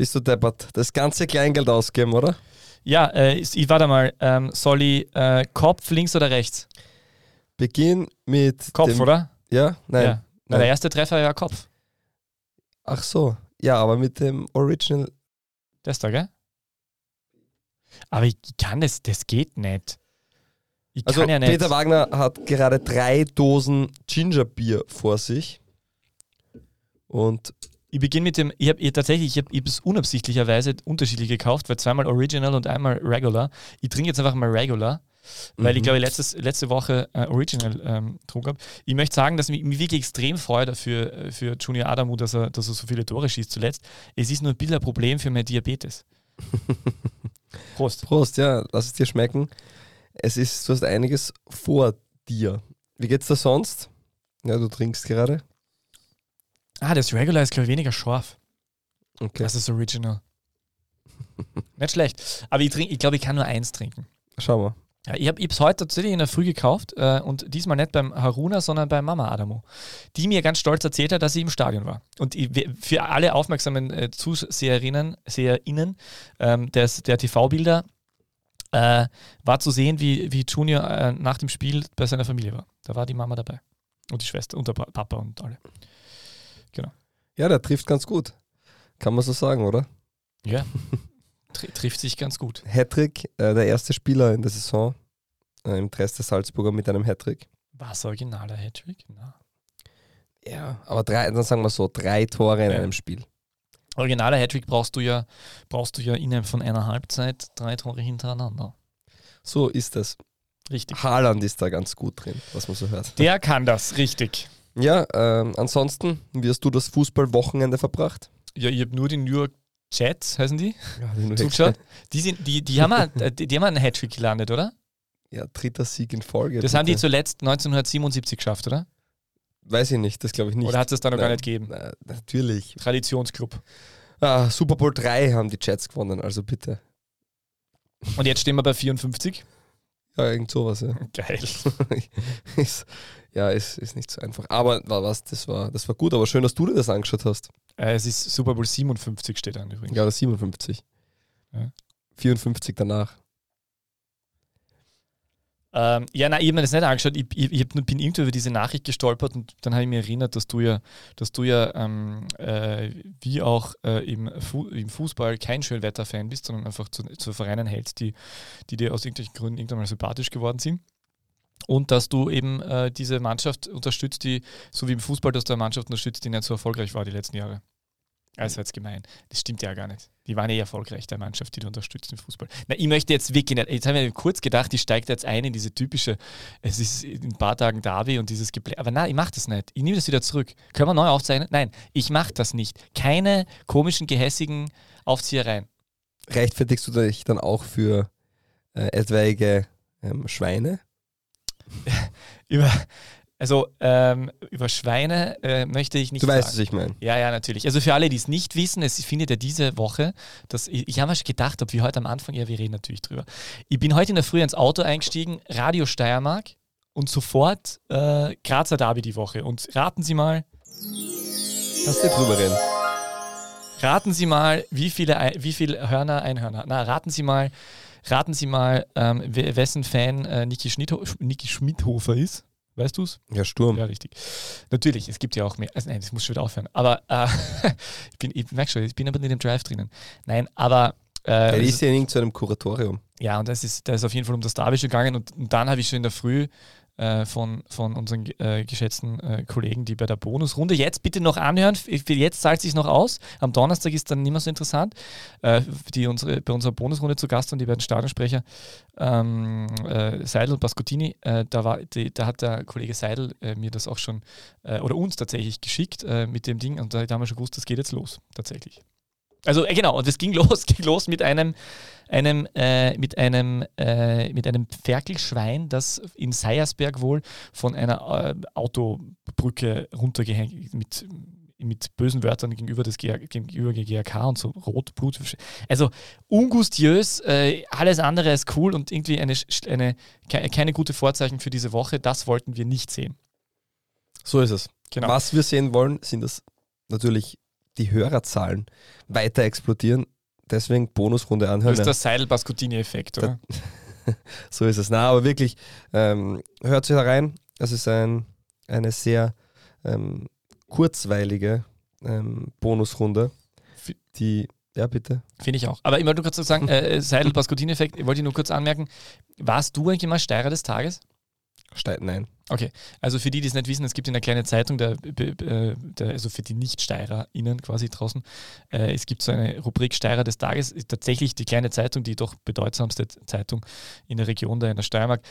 Bist du deppert? Das ganze Kleingeld ausgeben, oder? Ja, äh, ich warte mal. Ähm, soll ich äh, Kopf links oder rechts? Beginn mit. Kopf, dem, oder? Ja? Nein. Ja. Na, Nein. der erste Treffer war Kopf. Ach so. Ja, aber mit dem Original. Das da, gell? Aber ich kann das, das geht nicht. Ich Also, kann ja nicht. Peter Wagner hat gerade drei Dosen Gingerbier vor sich. Und Ich beginne mit dem, ich habe tatsächlich, ich habe hab es unabsichtlicherweise unterschiedlich gekauft, weil zweimal Original und einmal Regular. Ich trinke jetzt einfach mal Regular, weil ich Mhm. glaube, ich letztes, letzte Woche äh, Original ähm, getrunken habe. Ich möchte sagen, dass mich, mich wirklich extrem freut dafür, äh, für Junior Adamu, dass er, dass er so viele Tore schießt zuletzt. Es ist nur ein bisschen ein Problem für mein Diabetes. Prost. Prost, ja, lass es dir schmecken. Es ist, du hast einiges vor dir. Wie geht's dir sonst? Ja, du trinkst gerade. Ah, das Regular ist, glaube ich, weniger scharf. Okay. Das ist Original. Nicht schlecht. Aber ich, trink, ich glaube, ich kann nur eins trinken. Schau mal. Ja, ich habe es heute tatsächlich in der Früh gekauft äh, und diesmal nicht beim Haruna, sondern bei Mama Adamo, die mir ganz stolz erzählt hat, dass sie im Stadion war. Und ich, für alle aufmerksamen äh, Zuseherinnen, SeherInnen ähm, des, der TV-Bilder äh, war zu sehen, wie, wie Junior äh, nach dem Spiel bei seiner Familie war. Da war die Mama dabei und die Schwester und der Pa- Papa und alle. Ja, der trifft ganz gut. Kann man so sagen, oder? Ja, Tr trifft sich ganz gut. Hattrick, äh, der erste Spieler in der Saison äh, im Dress der Salzburger mit einem Hattrick. War es originaler Hattrick? Na. Ja, aber drei, dann sagen wir so, drei Tore in Ja. einem Spiel. Originaler Hattrick brauchst du ja, brauchst du ja innerhalb von einer Halbzeit drei Tore hintereinander. So ist es. Richtig. Haaland ist da ganz gut drin, was man so hört. Der kann das, richtig. Ja, ähm, ansonsten, wie hast du das Fußballwochenende verbracht? Ja, ich habe nur die New York Jets, heißen die, Ja, den zugeschaut. Die, sind, die, die, haben auch- äh, die, die haben einen Hattrick gelandet, oder? ja, dritter Sieg in Folge. Das haben die bitte. zuletzt 1977 geschafft, oder? Weiß ich nicht, das glaube ich nicht. Oder hat es das da noch gar Nein. nicht gegeben? Na, natürlich. Traditionsclub. Ah, Super Bowl 3 haben die Jets gewonnen, also bitte. Und jetzt stehen wir bei 54. Ja, irgend sowas, ja. Geil. ist, ja, ist, ist nicht so einfach. Aber wa- was, das war, das war gut, aber schön, dass du dir das angeschaut hast. Äh, es ist Super Bowl 57 steht an übrigens. Ja, das 57. Ja. 54 danach. Ähm, ja, nein, ich habe mir das nicht angeschaut. Ich, ich, ich bin irgendwie über diese Nachricht gestolpert und dann habe ich mich erinnert, dass du ja, dass du ja ähm, äh, wie auch äh, im, Fu im Fußball kein Schönwetter-Fan bist, sondern einfach zu, zu Vereinen hältst, die, die dir aus irgendwelchen Gründen irgendwann mal sympathisch geworden sind. Und dass du eben äh, diese Mannschaft unterstützt, die, so wie im Fußball, dass du eine Mannschaft unterstützt, die nicht so erfolgreich war die letzten Jahre. Also jetzt gemein. Das stimmt ja gar nicht. Die waren eh erfolgreich, der Mannschaft, die du unterstützt im Fußball. Na, ich möchte jetzt wirklich nicht. Jetzt habe ich mir kurz gedacht, ich steige jetzt ein in diese typische, es ist in ein paar Tagen Derby und dieses Geblä. Aber nein, ich mache das nicht. Ich nehme das wieder zurück. Können wir neu aufzeichnen? Nein, ich mache das nicht. Keine komischen, gehässigen Aufziehereien. Rechtfertigst du dich dann auch für äh, etwaige ähm, Schweine? Über, also ähm, über Schweine äh, möchte ich nicht Du weißt, sagen. was ich meine. Ja, ja, natürlich. Also für alle, die es nicht wissen, es findet ja diese Woche, dass ich, ich habe mir schon gedacht, ob wir heute am Anfang, ja, wir reden natürlich drüber. Ich bin heute in der Früh ins Auto eingestiegen, Radio Steiermark und sofort äh, Grazer Derby die Woche. Und raten Sie mal, Lass nicht drüber reden. raten Sie mal, wie viele, wie viele Hörner ein Hörner. Na, raten Sie mal, raten Sie mal, ähm, we- wessen Fan äh, Niki, Schmidho Niki Schmidhofer ist. Weißt du es? Ja, Sturm. Ja, richtig. Natürlich, es gibt ja auch mehr. Also nein, das muss schon wieder aufhören. Aber äh, ich, bin, ich merke schon, ich bin aber nicht im Drive drinnen. Nein, aber äh, Er ist ja in irgendeinem Kuratorium. ja, und das ist, da ist auf jeden Fall um das Derby gegangen. Und, und dann habe ich schon in der Früh äh, von, von unseren äh, geschätzten äh, Kollegen, die bei der Bonusrunde jetzt bitte noch anhören. Jetzt zahlt sich noch aus. Am Donnerstag ist dann nicht mehr so interessant. Äh, die unsere, bei unserer Bonusrunde zu Gast und die beiden Stadionsprecher ähm, äh, Seidel und Bascottini. Äh, da, war, die, da hat der Kollege Seidel mir das auch schon oder uns tatsächlich geschickt mit dem Ding. Und da haben wir schon gewusst, das geht jetzt los. Tatsächlich. Also äh, genau, und es ging los, ging los mit einem, einem, äh, mit einem, äh, mit einem Ferkelschwein, das in Seiersberg wohl von einer äh, Autobrücke runtergehängt mit mit bösen Wörtern gegenüber des GA, gegenüber GAK und so rot Blut. Also ungustiös, äh, alles andere ist cool und irgendwie eine, eine, ke- keine gute Vorzeichen für diese Woche. Das wollten wir nicht sehen. So ist es. Genau. Was wir sehen wollen, sind das natürlich die Hörerzahlen weiter explodieren. Deswegen Bonusrunde anhören. Das ist der Seidel-Bascutini-Effekt, oder? so ist es. Na, aber wirklich, ähm, hört sich da rein. Das ist ein, eine sehr ähm, kurzweilige ähm, Bonusrunde, die, ja bitte. Finde ich auch. Aber ich wollte nur kurz sagen, äh, Seidel-Bascutini-Effekt, wollte ich nur kurz anmerken. Warst du eigentlich mal Steirer des Tages? Ste Nein. Okay, also für die, die es nicht wissen, es gibt in der kleinen Zeitung, der, der, also für die Nicht-SteirerInnen quasi draußen, äh, es gibt so eine Rubrik Steirer des Tages, tatsächlich die kleine Zeitung, die doch bedeutsamste Zeitung in der Region da in der Steiermark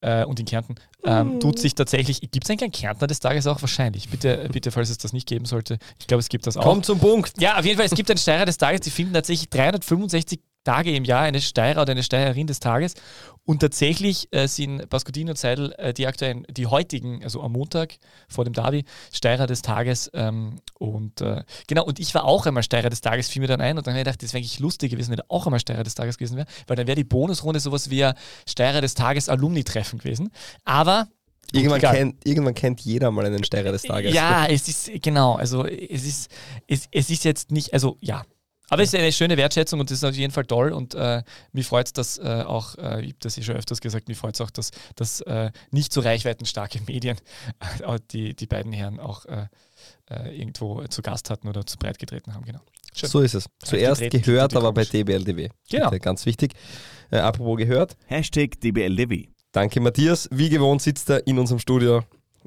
äh, und in Kärnten, ähm, mhm. tut sich tatsächlich, gibt es eigentlich einen Kärntner des Tages auch? Wahrscheinlich. Bitte, bitte, falls es das nicht geben sollte. Ich glaube, es gibt das auch. Kommt zum Punkt. Ja, auf jeden Fall, es gibt einen Steirer des Tages, die finden tatsächlich 365 Tage im Jahr eine Steirer oder eine Steirerin des Tages. Und tatsächlich äh, sind Pascodini und Seidel äh, die aktuellen, die heutigen, also am Montag vor dem Derby, Steirer des Tages. Ähm, und äh, genau, und ich war auch einmal Steirer des Tages, fiel mir dann ein. Und dann habe ich gedacht, das wäre eigentlich lustig gewesen, wenn er auch einmal Steirer des Tages gewesen wäre, weil dann wäre die Bonusrunde sowas wie ein Steirer des Tages Alumni-Treffen gewesen. Aber Irgendwann kennt, irgendwann kennt jeder mal einen Steirer des Tages. Ja, es ist, genau, also es ist, es, es ist jetzt nicht, also ja, aber es ist eine schöne Wertschätzung und das ist auf jeden Fall toll und äh, mich freut es, dass äh, auch, äh, ich habe das ja schon öfters gesagt, mich freut es auch, dass, dass äh, nicht so reichweitenstarke Medien äh, die, die beiden Herren auch äh, irgendwo zu Gast hatten oder zu breit getreten haben. Genau. Schön. So ist es. Zuerst getreten, gehört, aber bei DBLDW. Genau. Bitte, ganz wichtig. apropos gehört. Hashtag DBLDW. Danke, Matthias. Wie gewohnt sitzt er in unserem Studio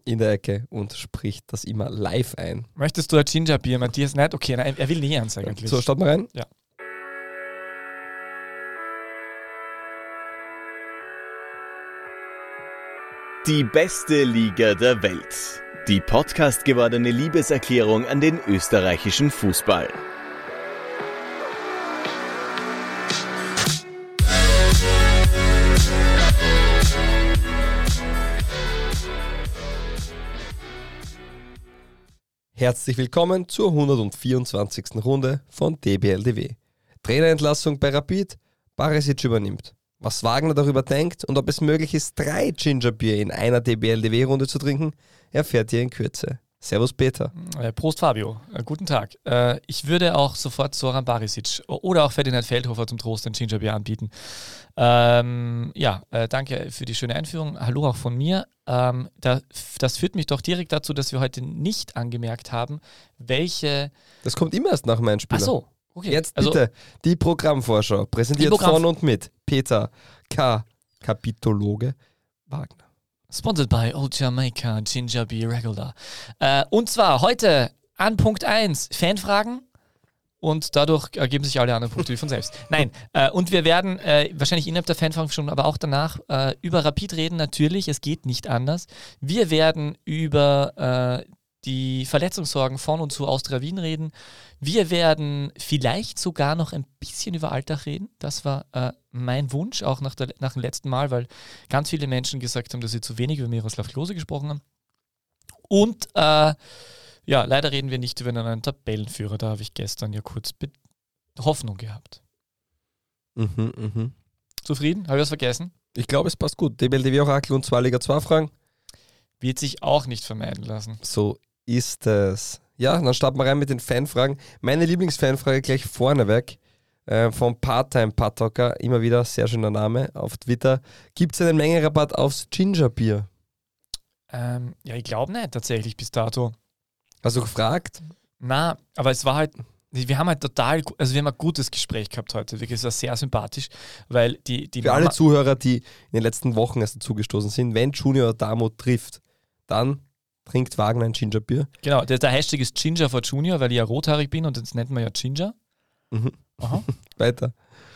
in der Ecke und spricht das immer live ein. Möchtest du ein Gingerbier, Matthias? Nicht? Okay, nein, er will nie eins eigentlich. So, starten wir rein? Ja. Die beste Liga der Welt. Die Podcast gewordene Liebeserklärung an den österreichischen Fußball. Herzlich willkommen zur 124. Runde von DBLDW. Trainerentlassung bei Rapid, Barisic übernimmt. Was Wagner darüber denkt und ob es möglich ist, drei Gingerbier in einer DBLDW-Runde zu trinken, erfährt ihr in Kürze. Servus Peter. Äh, Prost Fabio, äh, guten Tag. Äh, ich würde auch sofort Soran Barisic oder auch Ferdinand Feldhofer zum Trost ein Gingerbier anbieten. Ähm, ja, danke für die schöne Einführung. Hallo auch von mir. Ähm, da, das führt mich doch direkt dazu, dass wir heute nicht angemerkt haben, welche. Das kommt immer erst nach meinem Spiel. Ach so, okay. Jetzt also bitte also, die Programmvorschau, präsentiert Programm von und mit Peter K. Kapitologe Wagner. Sponsored by Old Jamaica Ginger Beer Regular. Äh, und zwar heute an Punkt 1 Fanfragen. Und dadurch ergeben sich alle anderen Punkte wie von selbst. Nein, äh, und wir werden äh, wahrscheinlich innerhalb der Fanfragen schon, aber auch danach äh, über Rapid reden. Natürlich, es geht nicht anders. Wir werden über äh, die Verletzungssorgen von und zu Austria Wien reden. Wir werden vielleicht sogar noch ein bisschen über Alltag reden. Das war äh, mein Wunsch, auch nach, der, nach dem letzten Mal, weil ganz viele Menschen gesagt haben, dass sie zu wenig über Miroslav Klose gesprochen haben. Und äh, ja, leider reden wir nicht über einen Tabellenführer. Da habe ich gestern ja kurz Hoffnung gehabt. Mhm, mhm. Zufrieden? Habe ich was vergessen? Ich glaube, es passt gut. DBLDW Orakel und zwei Liga 2 Fragen. Wird sich auch nicht vermeiden lassen. So ist es. Ja, dann starten wir rein mit den Fanfragen. Meine Lieblingsfanfrage gleich vorneweg äh, vom Part-Time Pattocker, immer wieder sehr schöner Name auf Twitter. Gibt es einen Mengenrabatt aufs Gingerbier? Ähm, ja, ich glaube nicht tatsächlich bis dato. Hast du gefragt? Na, aber es war halt, wir haben halt total, also wir haben ein gutes Gespräch gehabt heute, wirklich, es war sehr sympathisch, weil die, die Für Mama alle Zuhörer, die in den letzten Wochen erst dazugestoßen sind, wenn Junior Damo trifft, dann trinkt Wagner ein Gingerbier. Genau, der, der, Hashtag ist Ginger for Junior, weil ich ja rothaarig bin und das nennt man ja Ginger. Mhm. Weiter.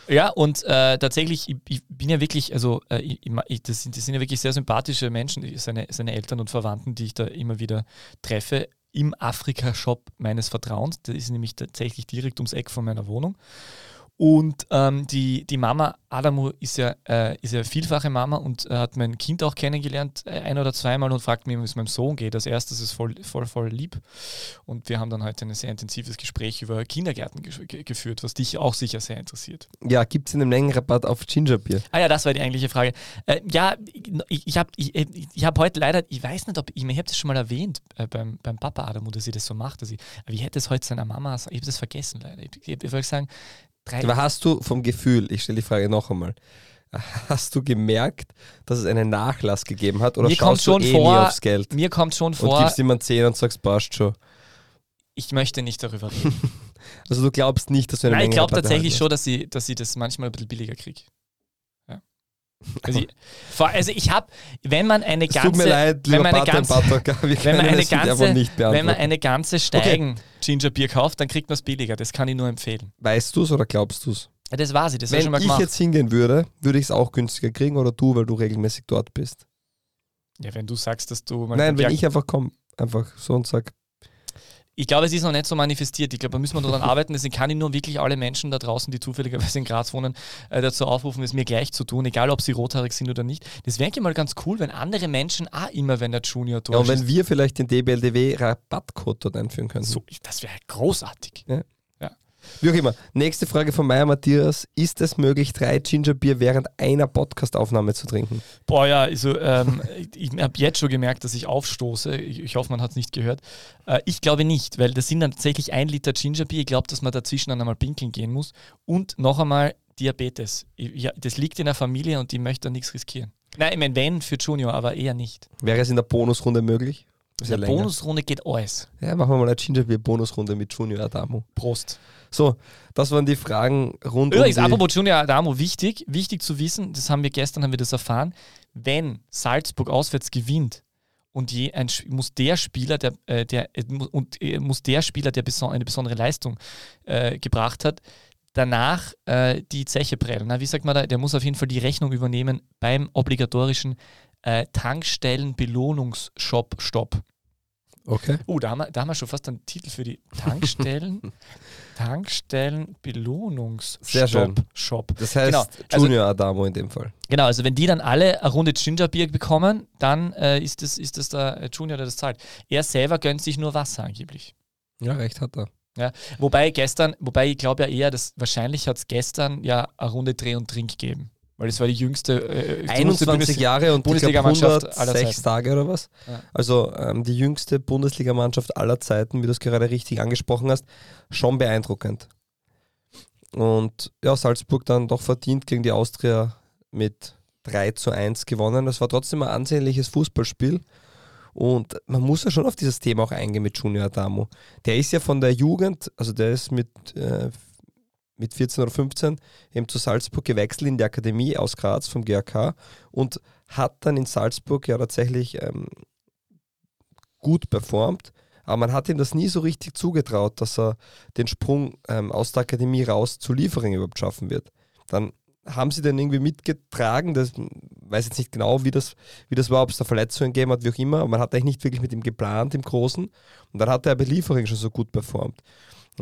Ja, und äh, tatsächlich, ich, ich, bin ja wirklich, also äh, ich, das, sind, das, sind, ja wirklich sehr sympathische Menschen, seine, seine Eltern und Verwandten, die ich da immer wieder treffe, im Afrika-Shop meines Vertrauens. Der ist nämlich tatsächlich direkt ums Eck von meiner Wohnung. Und ähm, die, die Mama Adamu ist ja, äh, ist ja vielfache Mama und äh, hat mein Kind auch kennengelernt, äh, ein oder zweimal und fragt mich, wie es meinem Sohn geht. Als erstes ist voll, voll, voll lieb. Und wir haben dann heute ein sehr intensives Gespräch über Kindergärten ge geführt, was dich auch sicher sehr interessiert. Ja, gibt es einen Mengenrabatt auf Gingerbier? Ah ja, das war die eigentliche Frage. Äh, ja, ich, ich habe ich, ich hab heute leider, ich weiß nicht, ob ich, ich habe das schon mal erwähnt äh, beim, beim Papa Adamu, dass sie das so macht. Dass ich, ich hätte es heute seiner Mama, ich habe das vergessen leider. Ich, ich, ich würde sagen, drei. Aber hast du vom Gefühl, ich stelle die Frage noch einmal, hast du gemerkt, dass es einen Nachlass gegeben hat? Oder mir kommt schon eh vor, aufs Geld? Mir kommt schon vor. Und gibst jemand 10 und sagst, passt schon. Ich möchte nicht darüber reden. also du glaubst nicht, dass du eine Nein, Menge ich glaube tatsächlich schon, dass ich, dass ich das manchmal ein bisschen billiger kriege. Also, ich, vor- also ich habe, wenn man eine Es ganze, tut mir leid, wenn lieber man eine ganze, Pater, wenn man eine ganze, nicht wenn man eine ganze Steigen Gingerbier kauft, dann kriegt man es billiger. Das kann ich nur empfehlen. Weißt du es oder glaubst du es? Ja, das war sie, das ich schon Wenn mal ich gemacht. jetzt hingehen würde, würde ich es auch günstiger kriegen oder du, weil du regelmäßig dort bist? ja, wenn du sagst, dass du mal Nein, wenn ich einfach komme, einfach so und sag, Ich glaube, es ist noch nicht so manifestiert. Ich glaube, da müssen wir daran arbeiten. Deswegen kann ich nur wirklich alle Menschen da draußen, die zufälligerweise in Graz wohnen, äh, dazu aufrufen, es mir gleich zu tun, egal ob sie rothaarig sind oder nicht. Das wäre eigentlich mal ganz cool, wenn andere Menschen auch immer, wenn der Junior ja, und wenn wir vielleicht den DBLDW Rabattcode dort einführen können. so, das wäre großartig. Wie auch immer. Nächste Frage von Meier Matthias. Ist es möglich, drei Gingerbier während einer Podcastaufnahme zu trinken? Boah, ja, also ähm, ich habe jetzt schon gemerkt, dass ich aufstoße. Ich, ich hoffe, man hat es nicht gehört. Äh, ich glaube nicht, weil das sind dann tatsächlich ein Liter Gingerbier. Ich glaube, dass man dazwischen dann einmal pinkeln gehen muss. Und noch einmal Diabetes. Ich, ja, das liegt in der Familie und ich möchte da nichts riskieren. Nein, ich meine, wenn für Junior, aber eher nicht. Wäre es in der Bonusrunde möglich? In der länger. Bonusrunde geht alles. Ja, machen wir mal eine Gingerbier-Bonusrunde mit Junior Adamo. Prost. So, das waren die Fragen rund Übrigens, um die... apropos Junior Adamo, wichtig, wichtig zu wissen, das haben wir gestern, haben wir das erfahren, wenn Salzburg auswärts gewinnt und je ein, muss der Spieler, der, äh, der äh, und äh, muss der Spieler, der beson eine besondere Leistung gebracht hat, danach die Zeche prellen. Na, wie sagt man da? Der muss auf jeden Fall die Rechnung übernehmen beim obligatorischen Tankstellen-Belohnungsshop-Stopp. Okay. Oh, da haben, wir, da haben wir schon fast einen Titel für die Tankstellen. Tankstellen Sehr schön. Belohnungsstopp Shop. Das heißt Genau, also- Junior Adamo in dem Fall. Genau, also wenn die dann alle eine Runde Gingerbier bekommen, dann äh, ist das, ist das der äh, Junior, der das zahlt. Er selber gönnt sich nur Wasser angeblich. Ja, recht hat er. Wobei gestern, wobei ich glaube ja eher, dass wahrscheinlich hat es gestern ja eine Runde Dreh und Trink gegeben. Weil es war die jüngste, äh, die jüngste 21 Bundes- Jahre und Bundesligamannschaft aller 106 Zeiten. Tage oder was? Ja. Also ähm, die jüngste Bundesligamannschaft aller Zeiten, wie du es gerade richtig angesprochen hast, schon beeindruckend. Und ja, Salzburg dann doch verdient gegen die Austria mit 3 zu 1 gewonnen. Das war trotzdem ein ansehnliches Fußballspiel. Und man muss ja schon auf dieses Thema auch eingehen mit Junior Adamo. Der ist ja von der Jugend, also der ist mit, äh, mit 14 oder 15 eben zu Salzburg gewechselt in die Akademie aus Graz vom GAK und hat dann in Salzburg ja tatsächlich ähm, gut performt. Aber man hat ihm das nie so richtig zugetraut, dass er den Sprung ähm, aus der Akademie raus zu Liefering überhaupt schaffen wird. Dann haben sie den irgendwie mitgetragen, das weiß jetzt nicht genau, wie das, wie das war, ob es da Verletzungen gegeben hat, wie auch immer, aber man hat eigentlich nicht wirklich mit ihm geplant im Großen. Und dann hat er bei Liefering schon so gut performt.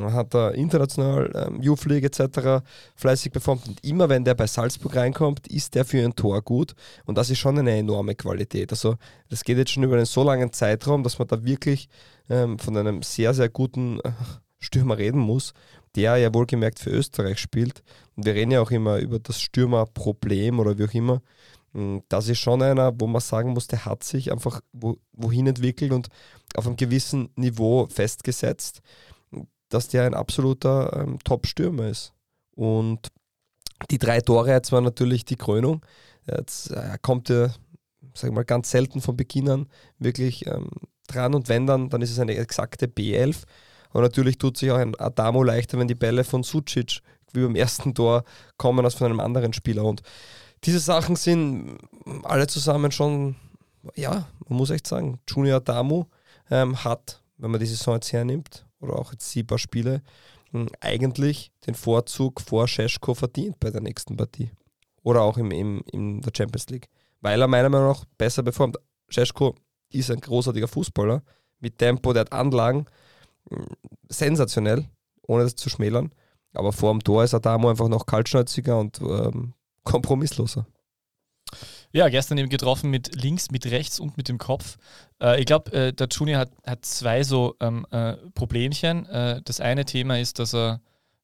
Hat er international, ähm, Youth League etc. fleißig performt. Und immer wenn der bei Salzburg reinkommt, ist der für ein Tor gut. Und das ist schon eine enorme Qualität. Also das geht jetzt schon über einen so langen Zeitraum, dass man da wirklich ähm, von einem sehr, sehr guten äh, Stürmer reden muss, der ja wohlgemerkt für Österreich spielt. Und wir reden ja auch immer über das Stürmerproblem oder wie auch immer. Mm, Das ist schon einer, wo man sagen muss, der hat sich einfach wo, wohin entwickelt und auf einem gewissen Niveau festgesetzt, dass der ein absoluter ähm, Top-Stürmer ist. Und die drei Tore jetzt waren natürlich die Krönung. Jetzt äh, kommt er, sag mal, ganz selten von Beginn an wirklich ähm, dran und wenn dann, dann ist es eine exakte B11. Aber natürlich tut sich auch ein Adamo leichter, wenn die Bälle von Sucic wie beim ersten Tor kommen als von einem anderen Spieler. Und diese Sachen sind alle zusammen schon, ja, man muss echt sagen, Junior Adamo ähm, hat, wenn man die Saison jetzt hernimmt, oder auch jetzt paar Spiele, mh, eigentlich den Vorzug vor Scheschko verdient bei der nächsten Partie. Oder auch im, im, in der Champions League. Weil er meiner Meinung nach besser performt. Scheschko ist ein großartiger Fußballer mit Tempo, der hat Anlagen, mh, sensationell, ohne das zu schmälern. Aber vor dem Tor ist Adamo einfach noch kaltschnäuziger und ähm, kompromissloser. Ja, gestern eben getroffen mit links, mit rechts und mit dem Kopf. Äh, ich glaube, äh, der Junior hat, hat zwei so ähm, äh, Problemchen. Äh, das eine Thema ist, dass er,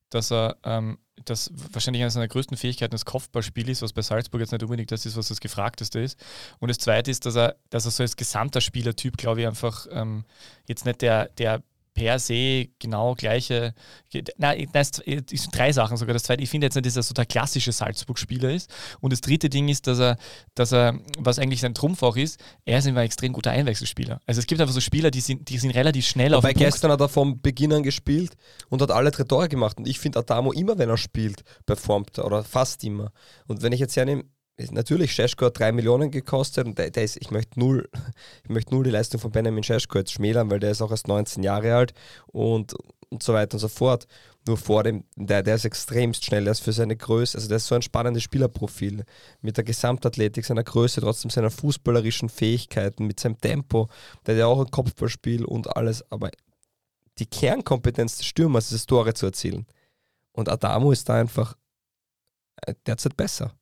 dass er ähm, das wahrscheinlich eine seiner größten Fähigkeiten das Kopfballspiel ist, was bei Salzburg jetzt nicht unbedingt das ist, was das Gefragteste ist. Und das zweite ist, dass er, dass er so als gesamter Spielertyp, glaube ich, einfach ähm, jetzt nicht der, der per se genau gleiche. Nein, es sind drei Sachen sogar. Das zweite, ich finde jetzt nicht, dass er so der klassische Salzburg-Spieler ist. Und das dritte Ding ist, dass er, dass er, was eigentlich sein Trumpf auch ist, er ist immer ein extrem guter Einwechselspieler. Also es gibt einfach so Spieler, die sind, die sind relativ schnell auf Bei gestern hat er vom Beginn an gespielt und hat alle drei Tore gemacht. Und ich finde Adamo immer, wenn er spielt, performt er oder fast immer. Und wenn ich jetzt hernehme, natürlich, Scheschko hat 3 Millionen gekostet und der, der, ist, ich möchte null, ich möchte null die Leistung von Benjamin Scheschko jetzt schmälern, weil der ist auch erst 19 Jahre alt und, und so weiter und so fort. Nur vor dem, der, der ist extremst schnell, der ist für seine Größe, also der ist so ein spannendes Spielerprofil mit der Gesamtathletik, seiner Größe, trotzdem seiner fußballerischen Fähigkeiten, mit seinem Tempo, der hat ja auch ein Kopfballspiel und alles, aber die Kernkompetenz des Stürmers ist es, Tore zu erzielen. Und Adamo ist da einfach äh, derzeit besser.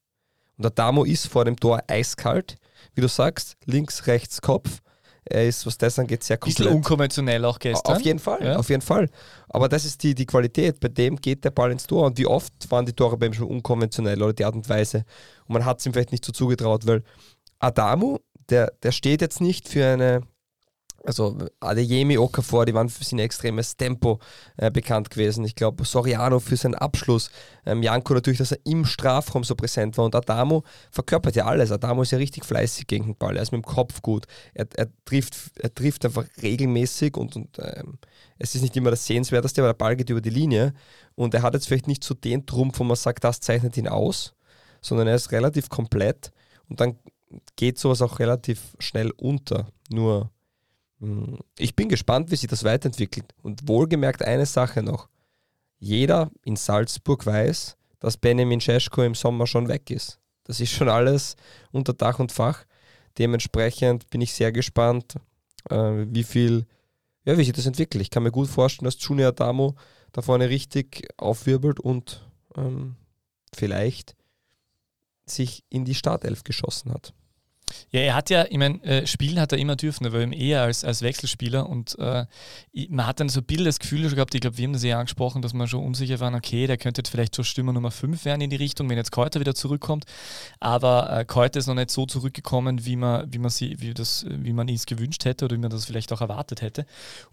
Und der Damo ist vor dem Tor eiskalt, wie du sagst, links, rechts, Kopf. Er ist, was das angeht, sehr komplett. Bisschen unkonventionell auch gestern. Auf jeden Fall, ja. auf jeden Fall. Aber das ist die, die Qualität. Bei dem geht der Ball ins Tor. Und wie oft waren die Tore bei ihm schon unkonventionell oder die Art und Weise. Und man hat es ihm vielleicht nicht so zugetraut, weil Adamu, der, der steht jetzt nicht für eine also Adeyemi, Okafor, die waren für sein extremes Tempo äh, bekannt gewesen. Ich glaube, Soriano für seinen Abschluss. Ähm, Janko natürlich, dass er im Strafraum so präsent war. Und Adamo verkörpert ja alles. Adamo ist ja richtig fleißig gegen den Ball. Er ist mit dem Kopf gut. Er, er, trifft, er trifft einfach regelmäßig und, und ähm, es ist nicht immer das Sehenswerteste, aber der Ball geht über die Linie. Und er hat jetzt vielleicht nicht so den Trumpf, wo man sagt, das zeichnet ihn aus, sondern er ist relativ komplett. Und dann geht sowas auch relativ schnell unter. Nur ich bin gespannt, wie sich das weiterentwickelt. Und wohlgemerkt eine Sache noch. Jeder in Salzburg weiß, dass Benjamin Scheschko im Sommer schon weg ist. Das ist schon alles unter Dach und Fach. Dementsprechend bin ich sehr gespannt, äh, wie viel, ja, wie sich das entwickelt. Ich kann mir gut vorstellen, dass Junior Damo da vorne richtig aufwirbelt und ähm, vielleicht sich in die Startelf geschossen hat. Ja, er hat ja, ich meine, äh, spielen hat er immer dürfen, aber eben eher als, als Wechselspieler und äh, man hat dann so ein bisschen das Gefühl schon gehabt, ich glaube, wir haben das ja angesprochen, dass man schon unsicher waren, okay, der könnte jetzt vielleicht so Stürmer Nummer 5 werden in die Richtung, wenn jetzt Keuter wieder zurückkommt, aber äh, Keuter ist noch nicht so zurückgekommen, wie man, wie man sie, wie das, wie man es gewünscht hätte oder wie man das vielleicht auch erwartet hätte.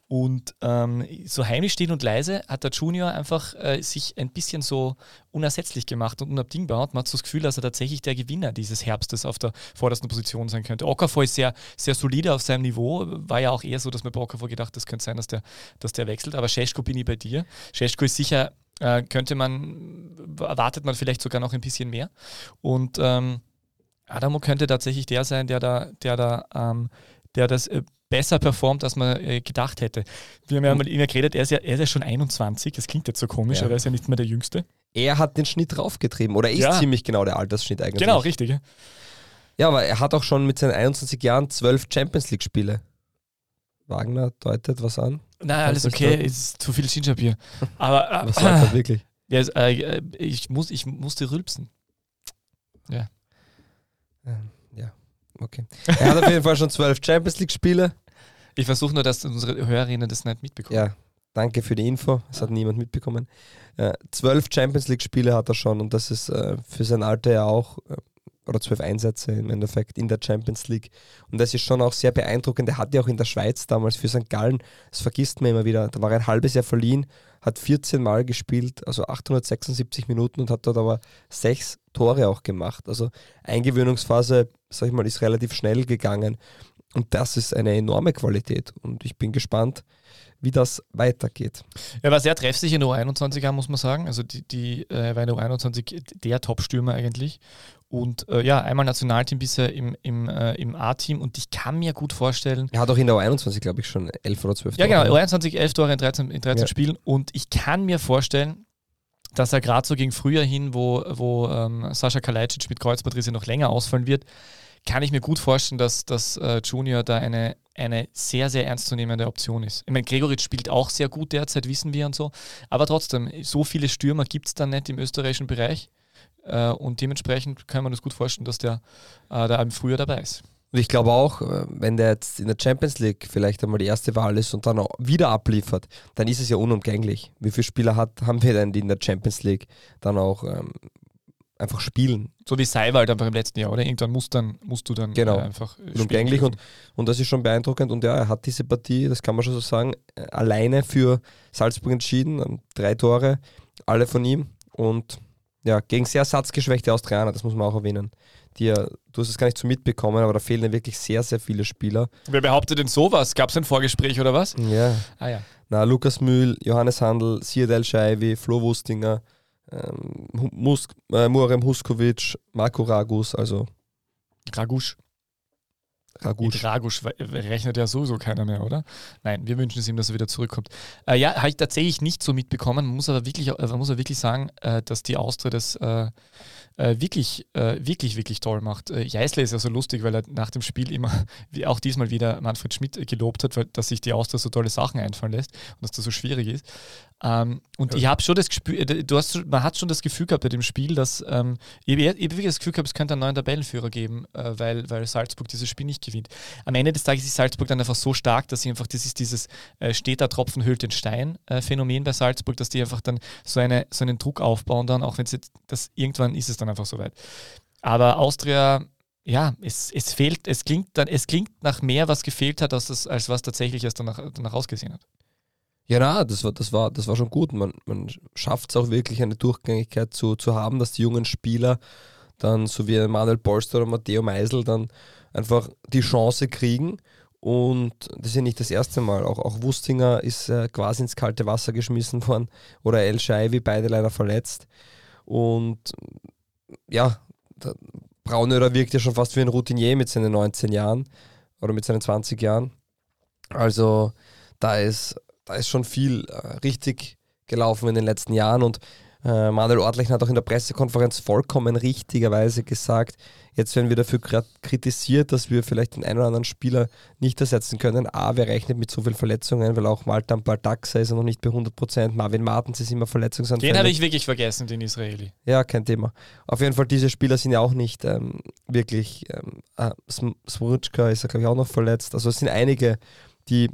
Und ähm, so heimlich still und leise hat der Junior einfach äh, sich ein bisschen so unersetzlich gemacht und unabdingbar und man hat so das Gefühl, dass er tatsächlich der Gewinner dieses Herbstes auf der vordersten Position sein könnte. Okafor ist sehr, sehr solide auf seinem Niveau. War ja auch eher so, dass man bei Okafor gedacht, das könnte sein, dass der, dass der wechselt. Aber Scheschko bin ich bei dir. Scheschko ist sicher, äh, könnte man, erwartet man vielleicht sogar noch ein bisschen mehr. Und ähm, Adamo könnte tatsächlich der sein, der da, der da, ähm, der das äh, besser performt, als man äh, gedacht hätte. Wir haben ja mal immer geredet, er ist ja, er ist ja schon 21, das klingt jetzt so komisch, ja. aber er ist ja nicht mehr der Jüngste. Er hat den Schnitt draufgetrieben oder ist ja. ziemlich genau der Altersschnitt eigentlich. Genau, richtig. Ja. Aber er hat auch schon mit seinen 21 Jahren zwölf Champions League-Spiele. Wagner deutet was an. Nein, alles okay, es ist zu viel Ginger-Bier. Aber. Äh, was sagt er wirklich? Ja, äh, ich, muss, ich musste rülpsen. Ja. Ähm, ja, okay. Er hat auf jeden Fall schon zwölf Champions League-Spiele. Ich versuche nur, dass unsere Hörerinnen das nicht mitbekommen. Ja, danke für die Info. Das hat niemand mitbekommen. Äh, zwölf Champions League-Spiele hat er schon und das ist äh, für sein Alter ja auch äh, oder zwölf Einsätze im Endeffekt in der Champions League. Und das ist schon auch sehr beeindruckend. Er hat ja auch in der Schweiz damals für St. Gallen, das vergisst man immer wieder, da war er ein halbes Jahr verliehen, hat 14 Mal gespielt, also 876 Minuten und hat dort aber sechs Tore auch gemacht. Also Eingewöhnungsphase, sag ich mal, ist relativ schnell gegangen. Und das ist eine enorme Qualität. Und ich bin gespannt, wie das weitergeht. Er war sehr treffsicher in der U21 muss man sagen. Also die, die äh, war in der U21 der Top-Stürmer eigentlich. Und äh, ja, einmal Nationalteam bisher im, im, äh, im A-Team und ich kann mir gut vorstellen. Er hat auch in der U21, glaube ich, schon 11 oder 12 Tore. Ja, genau, U21 11 Tore in 13, in 13 ja. Spielen und ich kann mir vorstellen, dass er gerade so gegen früher hin, wo, wo ähm, Sascha Kalajdzic mit Kreuzbandrisse noch länger ausfallen wird, kann ich mir gut vorstellen, dass, dass äh, Junior da eine, eine sehr, sehr ernstzunehmende Option ist. Ich meine, Gregoritsch spielt auch sehr gut derzeit, wissen wir und so. Aber trotzdem, so viele Stürmer gibt es da nicht im österreichischen Bereich. Äh, und dementsprechend kann man uns gut vorstellen, dass der äh, da im Frühjahr dabei ist. Und ich glaube auch, äh, wenn der jetzt in der Champions League vielleicht einmal die erste Wahl ist und dann auch wieder abliefert, dann ist es ja unumgänglich. Wie viele Spieler hat, haben wir denn, die in der Champions League dann auch ähm, einfach spielen? So wie Seiwald einfach im letzten Jahr, oder? Irgendwann musst, dann, musst du dann genau. äh, einfach unumgänglich und, und das ist schon beeindruckend und ja, er hat diese Partie, das kann man schon so sagen, äh, alleine für Salzburg entschieden, drei Tore, alle von ihm und ja, gegen sehr satzgeschwächte Austrianer, das muss man auch erwähnen die ja, du hast es gar nicht so mitbekommen, aber da fehlen ja wirklich sehr, sehr viele Spieler. Wer behauptet denn sowas? Gab es ein Vorgespräch oder was? Ja. Ah ja. Na, Lukas Mühl, Johannes Handel, Siad El Shaivi, Flo Wustinger, ähm, Mus äh, Muarem Huskovic, Marco Ragus, also. Ragusch. Ragusch. Ragusch rechnet ja sowieso keiner mehr, oder? Nein, wir wünschen es ihm, dass er wieder zurückkommt. Äh, ja, habe ich tatsächlich nicht so mitbekommen. Man muss aber wirklich, äh, man muss aber wirklich sagen, äh, dass die Austria das äh, äh, wirklich, äh, wirklich, wirklich toll macht. Äh, Jeißle ist ja so lustig, weil er nach dem Spiel immer, wie auch diesmal wieder Manfred Schmidt gelobt hat, weil, dass sich die Austria so tolle Sachen einfallen lässt und dass das so schwierig ist. Ähm, und ja. ich habe schon das Gespür, äh, du hast, man hat schon das Gefühl gehabt bei dem Spiel, dass ähm, ich, ich wirklich das Gefühl gehabt, es könnte einen neuen Tabellenführer geben, äh, weil, weil Salzburg dieses Spiel nicht gewinnt. Am Ende des Tages ist Salzburg dann einfach so stark, dass sie einfach, das ist dieses äh, steht da Tropfen hüllt den Stein äh, Phänomen bei Salzburg, dass die einfach dann so, eine, so einen Druck aufbauen dann, auch wenn es jetzt, das, irgendwann ist es dann einfach soweit. Aber Austria, ja, es, es fehlt, es klingt dann, es klingt nach mehr, was gefehlt hat, als, das, als was tatsächlich es danach, danach ausgesehen hat. Ja, na, das war, das war, das war schon gut. Man, man schafft es auch wirklich, eine Durchgängigkeit zu, zu haben, dass die jungen Spieler dann, so wie Manuel Polster oder Matteo Meisel, dann einfach die Chance kriegen. Und das ist ja nicht das erste Mal. Auch, auch Wustinger ist äh, quasi ins kalte Wasser geschmissen worden. Oder El Shaivi, beide leider verletzt. Und ja, Braunöder wirkt ja schon fast wie ein Routinier mit seinen 19 Jahren oder mit seinen 20 Jahren. Also da ist da ist schon viel äh, richtig gelaufen in den letzten Jahren und äh, Manuel Ortlichen hat auch in der Pressekonferenz vollkommen richtigerweise gesagt, jetzt werden wir dafür kritisiert, dass wir vielleicht den einen oder anderen Spieler nicht ersetzen können. A, wer rechnet mit so vielen Verletzungen, weil auch Maltan Baldaxa ist ja noch nicht bei 100%, Marvin Martens ist immer verletzungsanfällig. Den habe ich wirklich vergessen, den Israeli. Ja, kein Thema. Auf jeden Fall, diese Spieler sind ja auch nicht ähm, wirklich, ähm, ah, Smrutschka ist ja glaube ich auch noch verletzt, also es sind einige, die,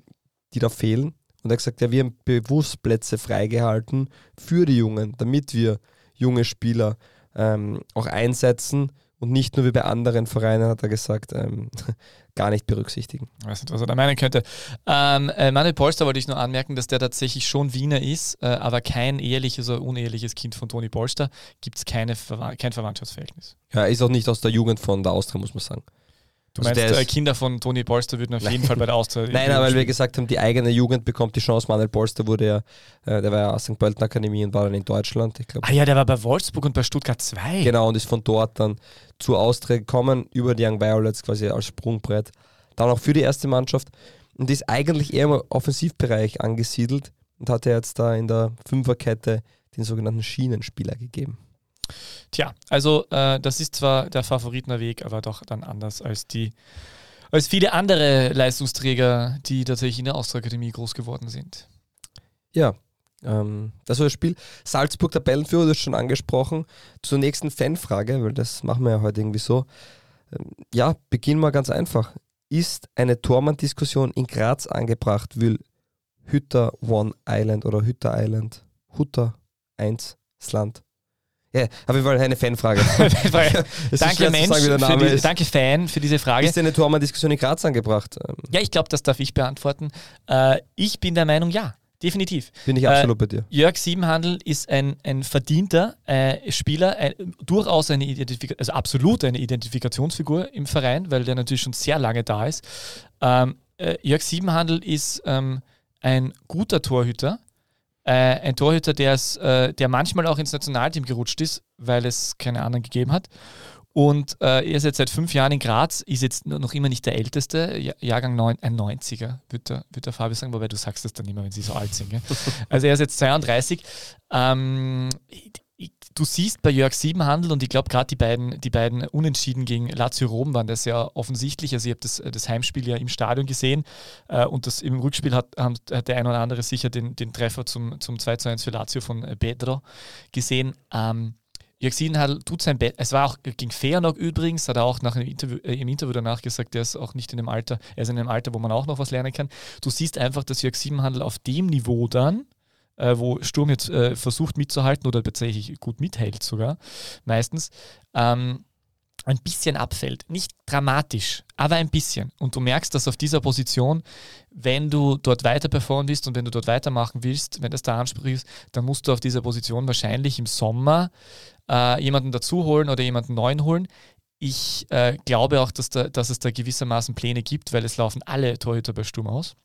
die da fehlen. Und er hat gesagt, ja, wir haben bewusst Plätze freigehalten für die Jungen, damit wir junge Spieler ähm, auch einsetzen und nicht nur wie bei anderen Vereinen, hat er gesagt, ähm, gar nicht berücksichtigen. Ich weiß nicht, was er da meinen könnte. Ähm, äh, Manuel Polster wollte ich nur anmerken, dass der tatsächlich schon Wiener ist, äh, aber kein eheliches oder uneheliches Kind von Toni Polster. Gibt es kein Verwandtschaftsverhältnis. Ja, er ist auch nicht aus der Jugend von der Austria, muss man sagen. Du also meinst, äh, Kinder von Toni Polster würden auf jeden Fall bei der Austria. Nein, weil wir gesagt haben, die eigene Jugend bekommt die Chance. Manuel Polster wurde ja, äh, der war ja aus St. Pölten Akademie und war dann in Deutschland. Ich glaub. Ah ja, der war bei Wolfsburg und bei Stuttgart 2. Genau, und ist von dort dann zur Austria gekommen, über die Young Violets quasi als Sprungbrett. Dann auch für die erste Mannschaft und ist eigentlich eher im Offensivbereich angesiedelt und hat ja jetzt da in der Fünferkette den sogenannten Schienenspieler gegeben. Tja, also äh, das ist zwar der Favoritenweg, aber doch dann anders als die als viele andere Leistungsträger, die tatsächlich in der Austria-Akademie groß geworden sind. Ja, ähm, das war das Spiel. Salzburg Tabellenführer, du hast schon angesprochen. Zur nächsten Fanfrage, weil das machen wir ja heute irgendwie so. Ähm, ja, beginnen wir ganz einfach. Ist eine Tormann-Diskussion in Graz angebracht, will Hütter One Island oder Hütter Island, Hutter 1 Land ja, auf jeden Fall eine Fanfrage. danke, Mensch, sagen, die, danke Fan für diese Frage. Ist eine Tormann-Diskussion in Graz angebracht? Ja, ich glaube, das darf ich beantworten. Äh, ich bin der Meinung, ja. Definitiv. Bin ich absolut äh, bei dir. Jörg Siebenhandel ist ein, ein verdienter äh, Spieler, ein, durchaus eine Identifikation, also absolut eine Identifikationsfigur im Verein, weil der natürlich schon sehr lange da ist. Ähm, äh, Jörg Siebenhandel ist ähm, ein guter Torhüter, äh, ein Torhüter, der, ist, äh, der manchmal auch ins Nationalteam gerutscht ist, weil es keine anderen gegeben hat. Und äh, er ist jetzt seit fünf Jahren in Graz, ist jetzt noch immer nicht der Älteste, Jahrgang 9, ein 90er, wird der, wird der Fabi sagen, wobei du sagst das dann immer, wenn sie so alt sind. Gell? Also er ist jetzt 32. Ähm, du siehst bei Jörg Siebenhandel und ich glaube gerade die beiden, die beiden Unentschieden gegen Lazio Rom waren das ja offensichtlich. Also ich habe das, das Heimspiel ja im Stadion gesehen äh, und das im Rückspiel hat, hat der ein oder andere sicher den, den Treffer zum, zum 2 zu 1 für Lazio von äh, Pedro gesehen. Ähm, Jörg Siebenhandel tut sein Bett. Es war auch gegen Feyenoord übrigens, hat er auch nach einem Interview, äh, im Interview danach gesagt, er ist auch nicht in dem Alter, er ist in einem Alter, wo man auch noch was lernen kann. Du siehst einfach, dass Jörg Siebenhandel auf dem Niveau dann äh, wo Sturm jetzt äh, versucht mitzuhalten oder tatsächlich gut mithält sogar, meistens, ähm, ein bisschen abfällt. Nicht dramatisch, aber ein bisschen. Und du merkst, dass auf dieser Position, wenn du dort weiter performen willst und wenn du dort weitermachen willst, wenn das der Anspruch ist, dann musst du auf dieser Position wahrscheinlich im Sommer äh, jemanden dazu holen oder jemanden neuen holen. Ich äh, glaube auch, dass, da, dass es da gewissermaßen Pläne gibt, weil es laufen alle Torhüter bei Sturm aus.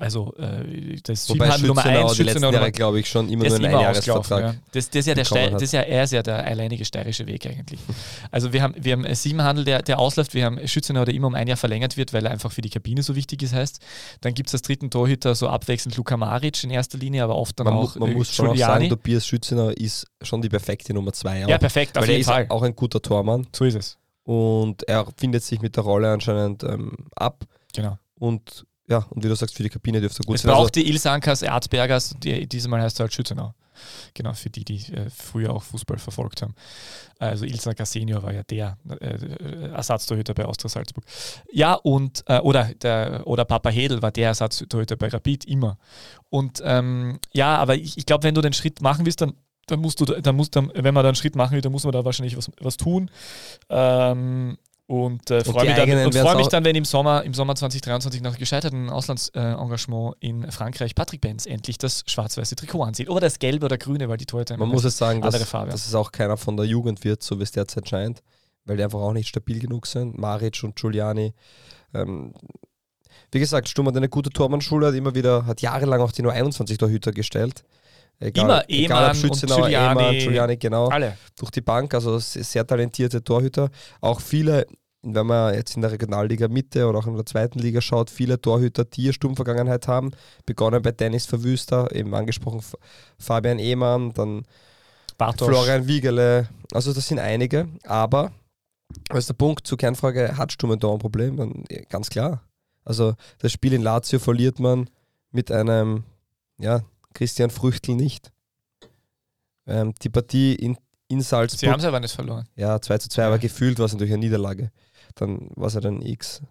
Also äh, das Wobei Siebenhandel Nummer 1, die letzten Jahre, glaube ich, schon immer nur ist immer Einjahresvertrag. ja. das, das, ist ja der Steir, das ist ja, er ist ja der alleinige steirische Weg eigentlich. Also wir haben, wir haben Siebenhandel, der, der ausläuft, wir haben Schützenau, der immer um ein Jahr verlängert wird, weil er einfach für die Kabine so wichtig ist, heißt. Dann gibt es als dritten Torhüter so abwechselnd Luka Maric in erster Linie, aber oft dann Man, auch man äh, muss schon auch sagen, Tobias Schützenauer ist schon die perfekte Nummer zwei. Ja, auch. perfekt, auf Weil er jeden ist Fall. auch ein guter Tormann So ist es. und er findet sich mit der Rolle anscheinend ähm, ab. Genau. Und ja, und wie du sagst, für die Kabine dürfte gut Es sein. Also, braucht die Ilsankas, Erzbergers, die, diesmal heißt er halt Schützenau. Genau, für die, die äh, früher auch Fußball verfolgt haben. Also Ilsanker Senior war ja der äh, Ersatztorhüter bei Austria Salzburg. Ja, und, äh, oder, der, oder Papa Hedel war der Ersatztorhüter bei Rapid immer. Und ähm, ja, aber ich, ich glaube, wenn du den Schritt machen willst, dann dann musst du, da- dann musst, dann, wenn man da einen Schritt machen will, dann muss man da wahrscheinlich was, was tun. Ähm, und äh, freue mich, dann, und freu mich dann, wenn im Sommer, im Sommer 2023 nach gescheiterten Auslandsengagement in Frankreich Patrick Benz endlich das schwarz-weiße Trikot anzieht. Oder das gelbe oder grüne, weil die Torhüter man muss es sagen, dass, andere Farbe. dass es auch keiner von der Jugend wird, so wie es derzeit scheint, weil die einfach auch nicht stabil genug sind. Maric und Giuliani. Ähm, wie gesagt, Sturm hat eine gute Tormannschule, hat immer wieder, hat jahrelang auch die nur 21 Torhüter gestellt. Egal, Immer egal Ehmann ob und Giuliani. Giuliani, genau. alle. durch die Bank, also sehr, talentierte Torhüter. Auch viele, wenn man jetzt in der Regionalliga Mitte oder auch in der zweiten Liga schaut, viele Torhüter, die Sturmvergangenheit haben. Begonnen bei Dennis Verwüster, eben angesprochen Fabian Ehmann, dann Bartosz. Florian Wiegele. Also das sind einige, aber was ist der Punkt zur Kernfrage, hat Sturm ein Torproblem? Dann ganz klar. Also das Spiel in Lazio verliert man mit einem, ja, Christian Früchtl nicht. Ähm, die Partie in, in Salzburg. Sie haben es aber nicht verloren. Ja, 2 zu 2, aber gefühlt war es natürlich eine Niederlage. Dann war es ja dann X.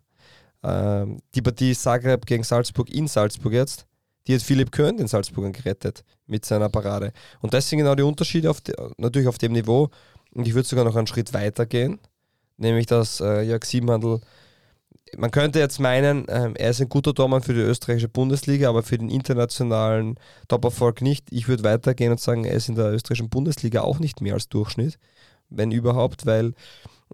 Ähm, die Partie Zagreb gegen Salzburg in Salzburg jetzt, die hat Philipp Köhn den Salzburgern gerettet mit seiner Parade. Und das sind genau die Unterschiede, auf de, natürlich auf dem Niveau. Und ich würde sogar noch einen Schritt weiter gehen, nämlich dass äh, Jörg Siebenhandel, man könnte jetzt meinen, ähm, er ist ein guter Tormann für die österreichische Bundesliga, aber für den internationalen Top-Erfolg nicht. Ich würde weitergehen und sagen, er ist in der österreichischen Bundesliga auch nicht mehr als Durchschnitt, wenn überhaupt, weil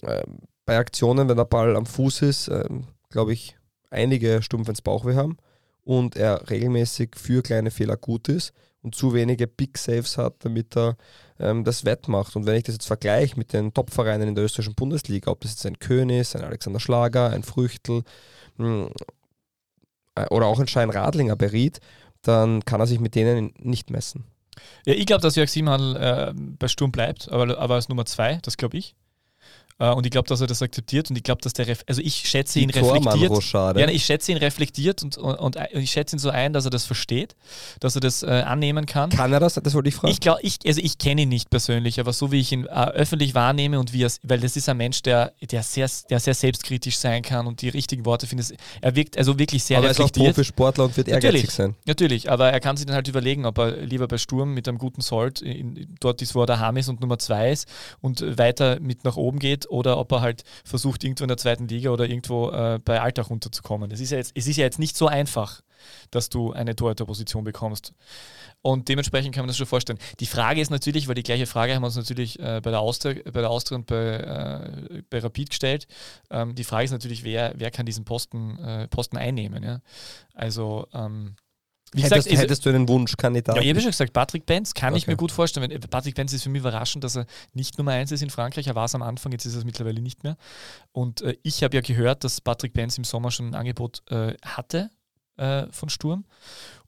ähm, bei Aktionen, wenn der Ball am Fuß ist, ähm, glaube ich, einige stumpf ins Bauchweh haben und er regelmäßig für kleine Fehler gut ist und zu wenige Big Saves hat, damit er ähm, das wettmacht. Und wenn ich das jetzt vergleiche mit den Top-Vereinen in der österreichischen Bundesliga, ob das jetzt ein König, ein Alexander Schlager, ein Früchtl mh, äh, oder auch ein Schein Radlinger beriet, dann kann er sich mit denen nicht messen. Ja, ich glaube, dass Jörg Siebenhandel äh, bei Sturm bleibt, aber, aber als Nummer zwei, das glaube ich. Äh, und ich glaube, dass er das akzeptiert und ich glaube, dass der, Ref also ich schätze ihn reflektiert. Ja, ich schätze ihn reflektiert und, und, und ich schätze ihn so ein, dass er das versteht, dass er das äh, annehmen kann. kann er das? Das wollte ich fragen. Ich glaube, ich, also ich kenne ihn nicht persönlich, aber so wie ich ihn äh, öffentlich wahrnehme und wie er, weil das ist ein Mensch, der, der, sehr, der sehr selbstkritisch sein kann und die richtigen Worte findet. Er wirkt also wirklich sehr aber er ist auch reflektiert. Profisportler und wird ehrgeizig Natürlich. sein. Natürlich, aber er kann sich dann halt überlegen, ob er lieber bei Sturm mit einem guten Sold in, dort ist, wo er daheim ist und Nummer zwei ist und weiter mit nach oben geht oder ob er halt versucht, irgendwo in der zweiten Liga oder irgendwo äh, bei Alltag runterzukommen. Das ist ja jetzt, es ist ja jetzt nicht so einfach, dass du eine Torhüterposition bekommst. Und dementsprechend kann man das schon vorstellen. Die Frage ist natürlich, weil die gleiche Frage haben wir uns natürlich äh, bei, der Austria, bei der Austria und bei, äh, bei Rapid gestellt. Ähm, die Frage ist natürlich, wer, wer kann diesen Posten, äh, Posten einnehmen. Ja? Also, ähm, wie hättest, gesagt, es- hättest du einen Wunschkandidaten? ja, ich habe schon gesagt, Patrick Benz kann ich Okay. mir gut vorstellen. Wenn, Patrick Benz ist für mich überraschend, dass er nicht Nummer eins ist in Frankreich. Er war es am Anfang, jetzt ist er es mittlerweile nicht mehr. Und äh, ich habe ja gehört, dass Patrick Benz im Sommer schon ein Angebot äh, hatte äh, von Sturm.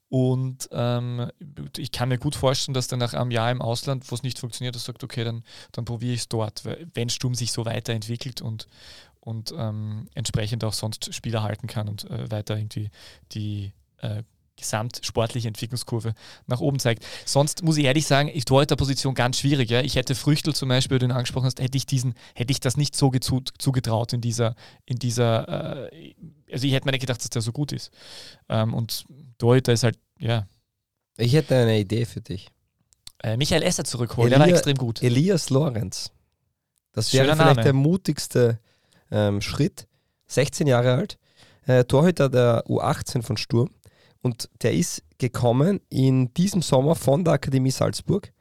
Und ähm, ich kann mir gut vorstellen, dass dann nach einem Jahr im Ausland, wo es nicht funktioniert, er sagt, okay, dann, dann probiere ich es dort, wenn Sturm sich so weiterentwickelt und, und ähm, entsprechend auch sonst Spieler halten kann und äh, weiter irgendwie die äh, gesamtsportliche Entwicklungskurve nach oben zeigt. Sonst muss ich ehrlich sagen, ist Torhüter-Position ganz schwierig. Ja? Ich hätte Früchtel zum Beispiel, den du angesprochen hast, hätte ich diesen, hätte ich das nicht so zugetraut in dieser, in dieser, äh, also ich hätte mir nicht gedacht, dass der so gut ist. Ähm, und Torhüter ist halt, ja. Ich hätte eine Idee für dich. Äh, Michael Esser zurückholen, Elia, der war extrem gut. Elias Lorenz. Das wäre Schöner vielleicht Name. der mutigste ähm, Schritt. 16 Jahre alt, äh, Torhüter der U18 von Sturm und der ist gekommen in diesem Sommer von der Akademie Salzburg.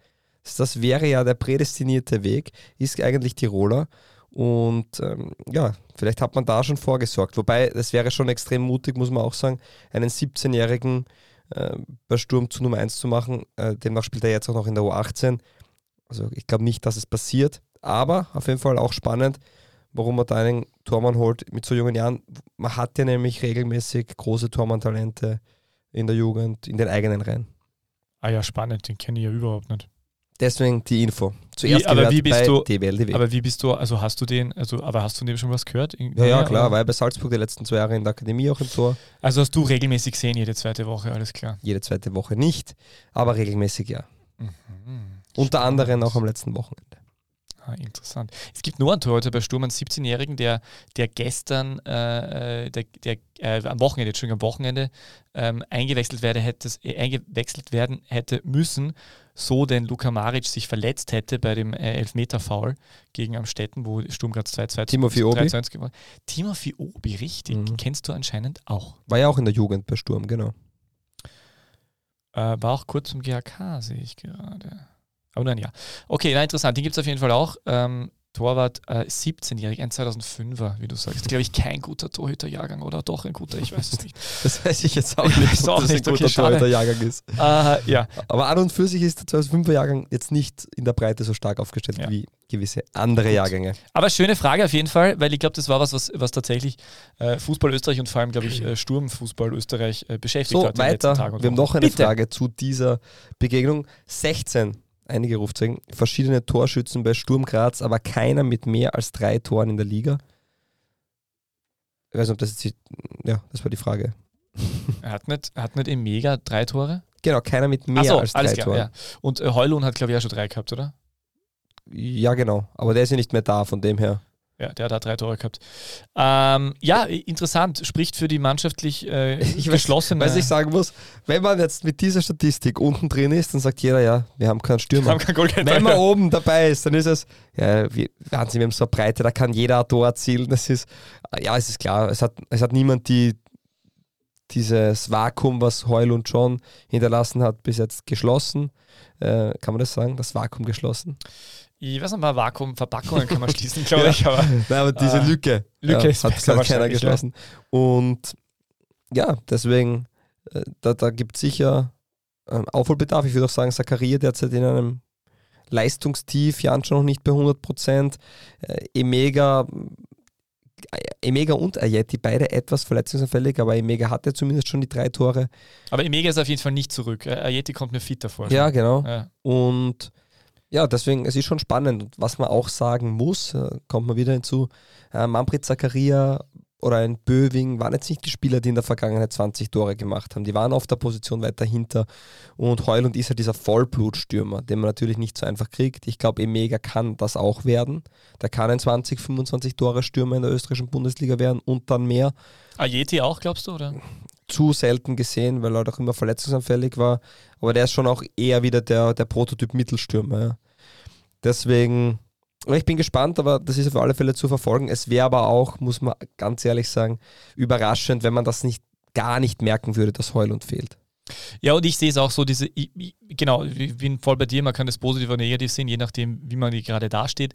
Das wäre ja der prädestinierte Weg, ist eigentlich Tiroler. Und ähm, ja, vielleicht hat man da schon vorgesorgt. Wobei, das wäre schon extrem mutig, muss man auch sagen, einen 17-Jährigen äh, bei Sturm zu Nummer 1 zu machen. Äh, demnach spielt er jetzt auch noch in der U18. Also ich glaube nicht, dass es passiert. Aber auf jeden Fall auch spannend, warum man da einen Tormann holt mit so jungen Jahren. Man hat ja nämlich regelmäßig große Tormann-Talente in der Jugend, in den eigenen Reihen. Ah ja, spannend, den kenne ich ja überhaupt nicht. Deswegen die Info. Zuerst wie, aber wie bist du, DBLDW. Aber wie bist du, also hast du den, also aber hast du von dem schon was gehört? Ja, ja, klar, weil bei Salzburg die letzten zwei Jahre in der Akademie auch im Tor. Also hast du regelmäßig gesehen, jede zweite Woche, alles klar. Jede zweite Woche nicht, aber regelmäßig ja. Mhm. Unter anderem auch am letzten Wochenende. Ah, interessant. Es gibt nur einen Torhüter bei Sturm, einen 17-Jährigen, der, der gestern, äh, äh, der, der äh, am Wochenende, Entschuldigung, am Wochenende ähm, eingewechselt, werde, hätte, äh, eingewechselt werden hätte müssen, so denn Luka Maric sich verletzt hätte bei dem äh, Elfmeter-Foul gegen Amstetten, wo Sturm gerade 2-2 Timothy Obi. gewonnen Timothy Obi, richtig. Mhm. Kennst du anscheinend auch. War ja auch in der Jugend bei Sturm, genau. Äh, war auch kurz im GHK, sehe ich gerade. Aber nein, ja. Okay, na, interessant. Den gibt es auf jeden Fall auch. Ähm, Torwart, äh, 17-jährig, ein 2005er, wie du sagst. Glaube ich, kein guter Torhüterjahrgang oder doch ein guter, ich weiß es nicht. das weiß ich jetzt auch nicht, ob das nicht. ein guter okay, Torhüterjahrgang ist. Uh, ja. Aber an und für sich ist der 2005er Jahrgang jetzt nicht in der Breite so stark aufgestellt ja. wie gewisse andere Gut. Jahrgänge. Aber schöne Frage auf jeden Fall, weil ich glaube, das war was, was, was tatsächlich äh, Fußball Österreich und vor allem, glaube ich, äh, Sturmfußball Österreich äh, beschäftigt so, hat. weiter. Wir haben noch eine Bitte. Frage zu dieser Begegnung. 16 einige Rufzeichen, verschiedene Torschützen bei Sturm Graz, aber keiner mit mehr als drei Toren in der Liga. Ich weiß nicht, ob das jetzt, ja, das war die Frage. Er hat nicht, hat nicht im Mega drei Tore? Genau, keiner mit mehr so, als drei klar, Toren. Ja. Und äh, Heulun hat, glaube ich, auch schon drei gehabt, oder? Ja, genau. Aber der ist ja nicht mehr da, von dem her. Ja, der hat da drei Tore gehabt. Ähm, ja, interessant. Spricht für die mannschaftlich äh, ich geschlossene. Weiß, ich sagen muss, wenn man jetzt mit dieser Statistik unten drin ist, dann sagt jeder, ja, wir haben keinen Stürmer. Wir haben keinen Goalgetter. wenn man oben dabei ist, dann ist es, ja, wir, Wahnsinn, wir haben so eine Breite, da kann jeder ein Tor erzielen. Das ist, ja, es ist klar, es hat, es hat niemand die, dieses Vakuum, was Heul und John hinterlassen hat, bis jetzt geschlossen. Äh, kann man das sagen? Das Vakuum geschlossen? Ich weiß nicht, mal Vakuumverpackungen kann man schließen, glaube ich. Aber, Nein, aber diese äh, Lücke, Lücke ja, hat, hat keiner geschlossen. Ja. Und ja, deswegen, äh, da, da gibt es sicher äh, Aufholbedarf. Ich würde auch sagen, Zakaria derzeit in einem Leistungstief, Janscha noch nicht bei 100 Prozent. Äh, Emega, Emega und Ayeti, beide etwas verletzungsanfällig, aber Emega hatte zumindest schon die drei Tore. Aber Emega ist auf jeden Fall nicht zurück. Ayeti kommt mir fit davor. Ja, genau. Ja. Und ja, deswegen, es ist schon spannend. Und was man auch sagen muss, äh, kommt man wieder hinzu, äh, Manfred Zakaria oder ein Böwing waren jetzt nicht die Spieler, die in der Vergangenheit 20 Tore gemacht haben. Die waren auf der Position weiter hinter. Und Heulund ist ja dieser Vollblutstürmer, den man natürlich nicht so einfach kriegt. Ich glaube, Emega kann das auch werden. Der kann ein 20, 25 Tore Stürmer in der österreichischen Bundesliga werden und dann mehr. Ajeti auch, glaubst du, oder? zu selten gesehen, weil er auch immer verletzungsanfällig war. Aber der ist schon auch eher wieder der, der Prototyp Mittelstürmer. Ja. Deswegen, ich bin gespannt, aber das ist auf alle Fälle zu verfolgen. Es wäre aber auch, muss man ganz ehrlich sagen, überraschend, wenn man das nicht gar nicht merken würde, dass Heulund fehlt. Ja, und ich sehe es auch so, diese, ich, genau, ich bin voll bei dir, man kann das positiv oder negativ sehen, je nachdem, wie man gerade dasteht.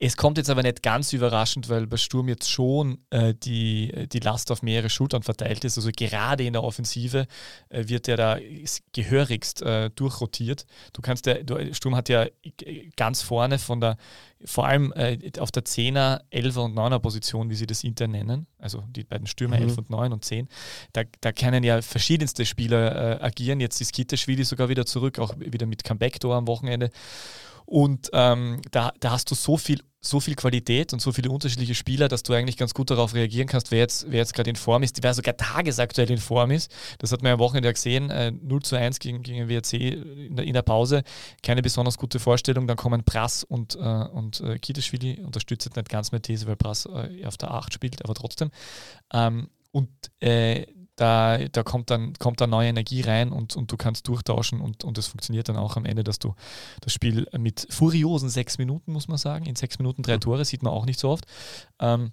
Es kommt jetzt aber nicht ganz überraschend, weil bei Sturm jetzt schon äh, die, die Last auf mehrere Schultern verteilt ist. Also gerade in der Offensive äh, wird der da gehörigst äh, durchrotiert. Du kannst ja, du, Sturm hat ja ganz vorne von der, vor allem äh, auf der 10er, 11er und 9er Position, wie sie das intern nennen, also die beiden Stürmer mhm. 11 und 9 und 10, da, da können ja verschiedenste Spieler äh, agieren. Jetzt ist Kitteschwili sogar wieder zurück, auch wieder mit Comeback-Tor am Wochenende. Und ähm, da, da hast du so viel, so viel Qualität und so viele unterschiedliche Spieler, dass du eigentlich ganz gut darauf reagieren kannst, wer jetzt, wer jetzt gerade in Form ist, wer sogar tagesaktuell in Form ist. Das hat man am Wochenende gesehen, äh, 0 zu 1 gegen, gegen WRC in der, in der Pause. Keine besonders gute Vorstellung. Dann kommen Prass und, äh, und äh, Kiteschwili, unterstützt nicht ganz mehr These, weil Prass äh, auf der 8 spielt, aber trotzdem. Ähm, und äh, da, da kommt, dann, kommt dann neue Energie rein und, und du kannst durchtauschen und, und es funktioniert dann auch am Ende, dass du das Spiel mit furiosen sechs Minuten, muss man sagen, in sechs Minuten drei mhm. Tore, sieht man auch nicht so oft, ähm,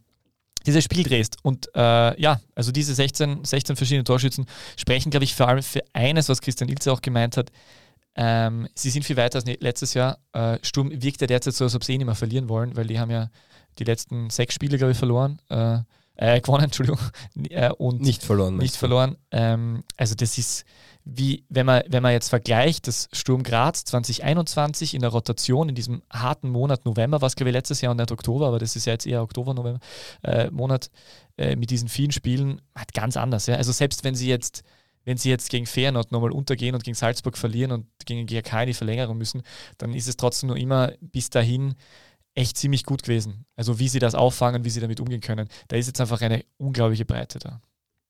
dieses Spiel drehst. Und äh, ja, also diese 16, 16 verschiedene Torschützen sprechen, glaube ich, vor allem für eines, was Christian Ilze auch gemeint hat, ähm, sie sind viel weiter als ne-, letztes Jahr. Äh, Sturm wirkt ja derzeit so, als ob sie eh nicht mehr verlieren wollen, weil die haben ja die letzten sechs Spiele, glaube ich, verloren. Äh, äh, gewonnen, Entschuldigung, äh, und nicht verloren. Nicht verloren. Ähm, also das ist wie, wenn man, wenn man jetzt vergleicht, das Sturm Graz 2021 in der Rotation, in diesem harten Monat November, was glaube ich letztes Jahr und nicht Oktober, aber das ist ja jetzt eher Oktober, November, äh, Monat äh, mit diesen vielen Spielen, hat ganz anders. Ja? Also selbst wenn sie jetzt wenn sie jetzt gegen Feyenoord nochmal untergehen und gegen Salzburg verlieren und gegen GRK in die Verlängerung müssen, dann ist es trotzdem nur immer bis dahin echt ziemlich gut gewesen. Also wie sie das auffangen, wie sie damit umgehen können. Da ist jetzt einfach eine unglaubliche Breite da.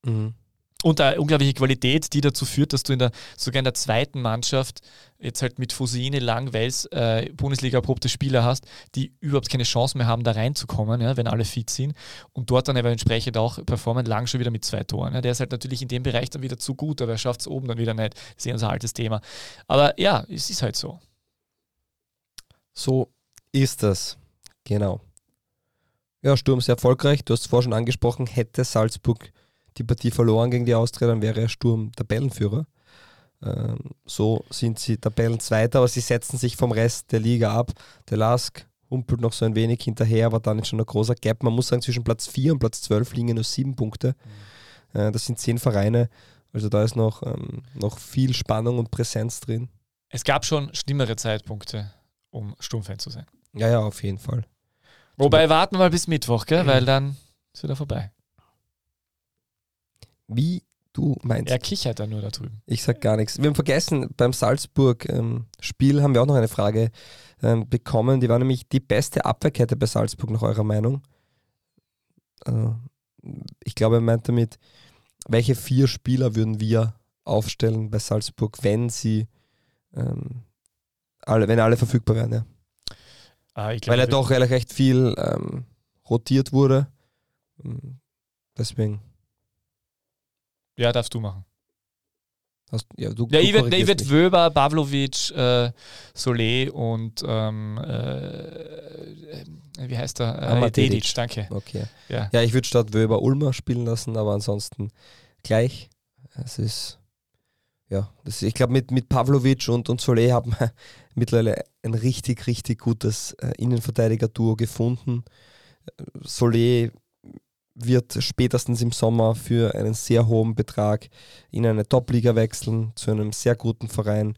Mhm. Und eine unglaubliche Qualität, die dazu führt, dass du in der, sogar in der zweiten Mannschaft jetzt halt mit Fusine, Lang, Wels äh, Bundesliga-erprobte Spieler hast, die überhaupt keine Chance mehr haben, da reinzukommen, ja, wenn alle fit sind. Und dort dann aber entsprechend auch performen, Lang schon wieder mit zwei Toren. Ja. Der ist halt natürlich in dem Bereich dann wieder zu gut, aber er schafft es oben dann wieder nicht. Das ist eh unser altes Thema. Aber ja, es ist halt so. So ist das. Genau. Ja, Sturm sehr erfolgreich. Du hast es vorher schon angesprochen, hätte Salzburg die Partie verloren gegen die Austria, dann wäre Sturm Tabellenführer. Ähm, so sind sie Tabellenzweiter, aber sie setzen sich vom Rest der Liga ab. Der Lask humpelt noch so ein wenig hinterher, aber dann ist schon ein großer Gap. Man muss sagen, zwischen Platz 4 und Platz 12 liegen nur sieben Punkte. Mhm. Äh, das sind zehn Vereine. Also da ist noch, ähm, noch viel Spannung und Präsenz drin. Es gab schon schlimmere Zeitpunkte, um Sturmfan zu sein. Ja, ja, auf jeden Fall. Wobei warten wir mal bis Mittwoch, gell? weil dann ist wieder vorbei. Wie du meinst. Er kichert dann nur da drüben. Ich sag gar nichts. Wir haben vergessen, beim Salzburg-Spiel ähm, haben wir auch noch eine Frage ähm, bekommen. Die war nämlich die beste Abwehrkette bei Salzburg, nach eurer Meinung. Äh, ich glaube, er meint damit, welche vier Spieler würden wir aufstellen bei Salzburg, wenn sie ähm, alle, wenn alle verfügbar wären, ja. Ah, glaub, Weil er doch recht viel ähm, rotiert wurde. Hm, deswegen. Ja, darfst du machen. Hast, ja, du, ja, du ich würde Wöber, Pavlovic, äh, Solé und ähm, äh, wie heißt er? Äh, Dedic, danke. Okay. Ja, ja ich würde statt Wöber Ulmer spielen lassen, aber ansonsten gleich. Es ist ja, das, ich glaube, mit, mit Pavlovic und, und Solé haben wir mittlerweile ein richtig, richtig gutes äh, Innenverteidiger-Duo gefunden. Solé wird spätestens im Sommer für einen sehr hohen Betrag in eine Top-Liga wechseln, zu einem sehr guten Verein.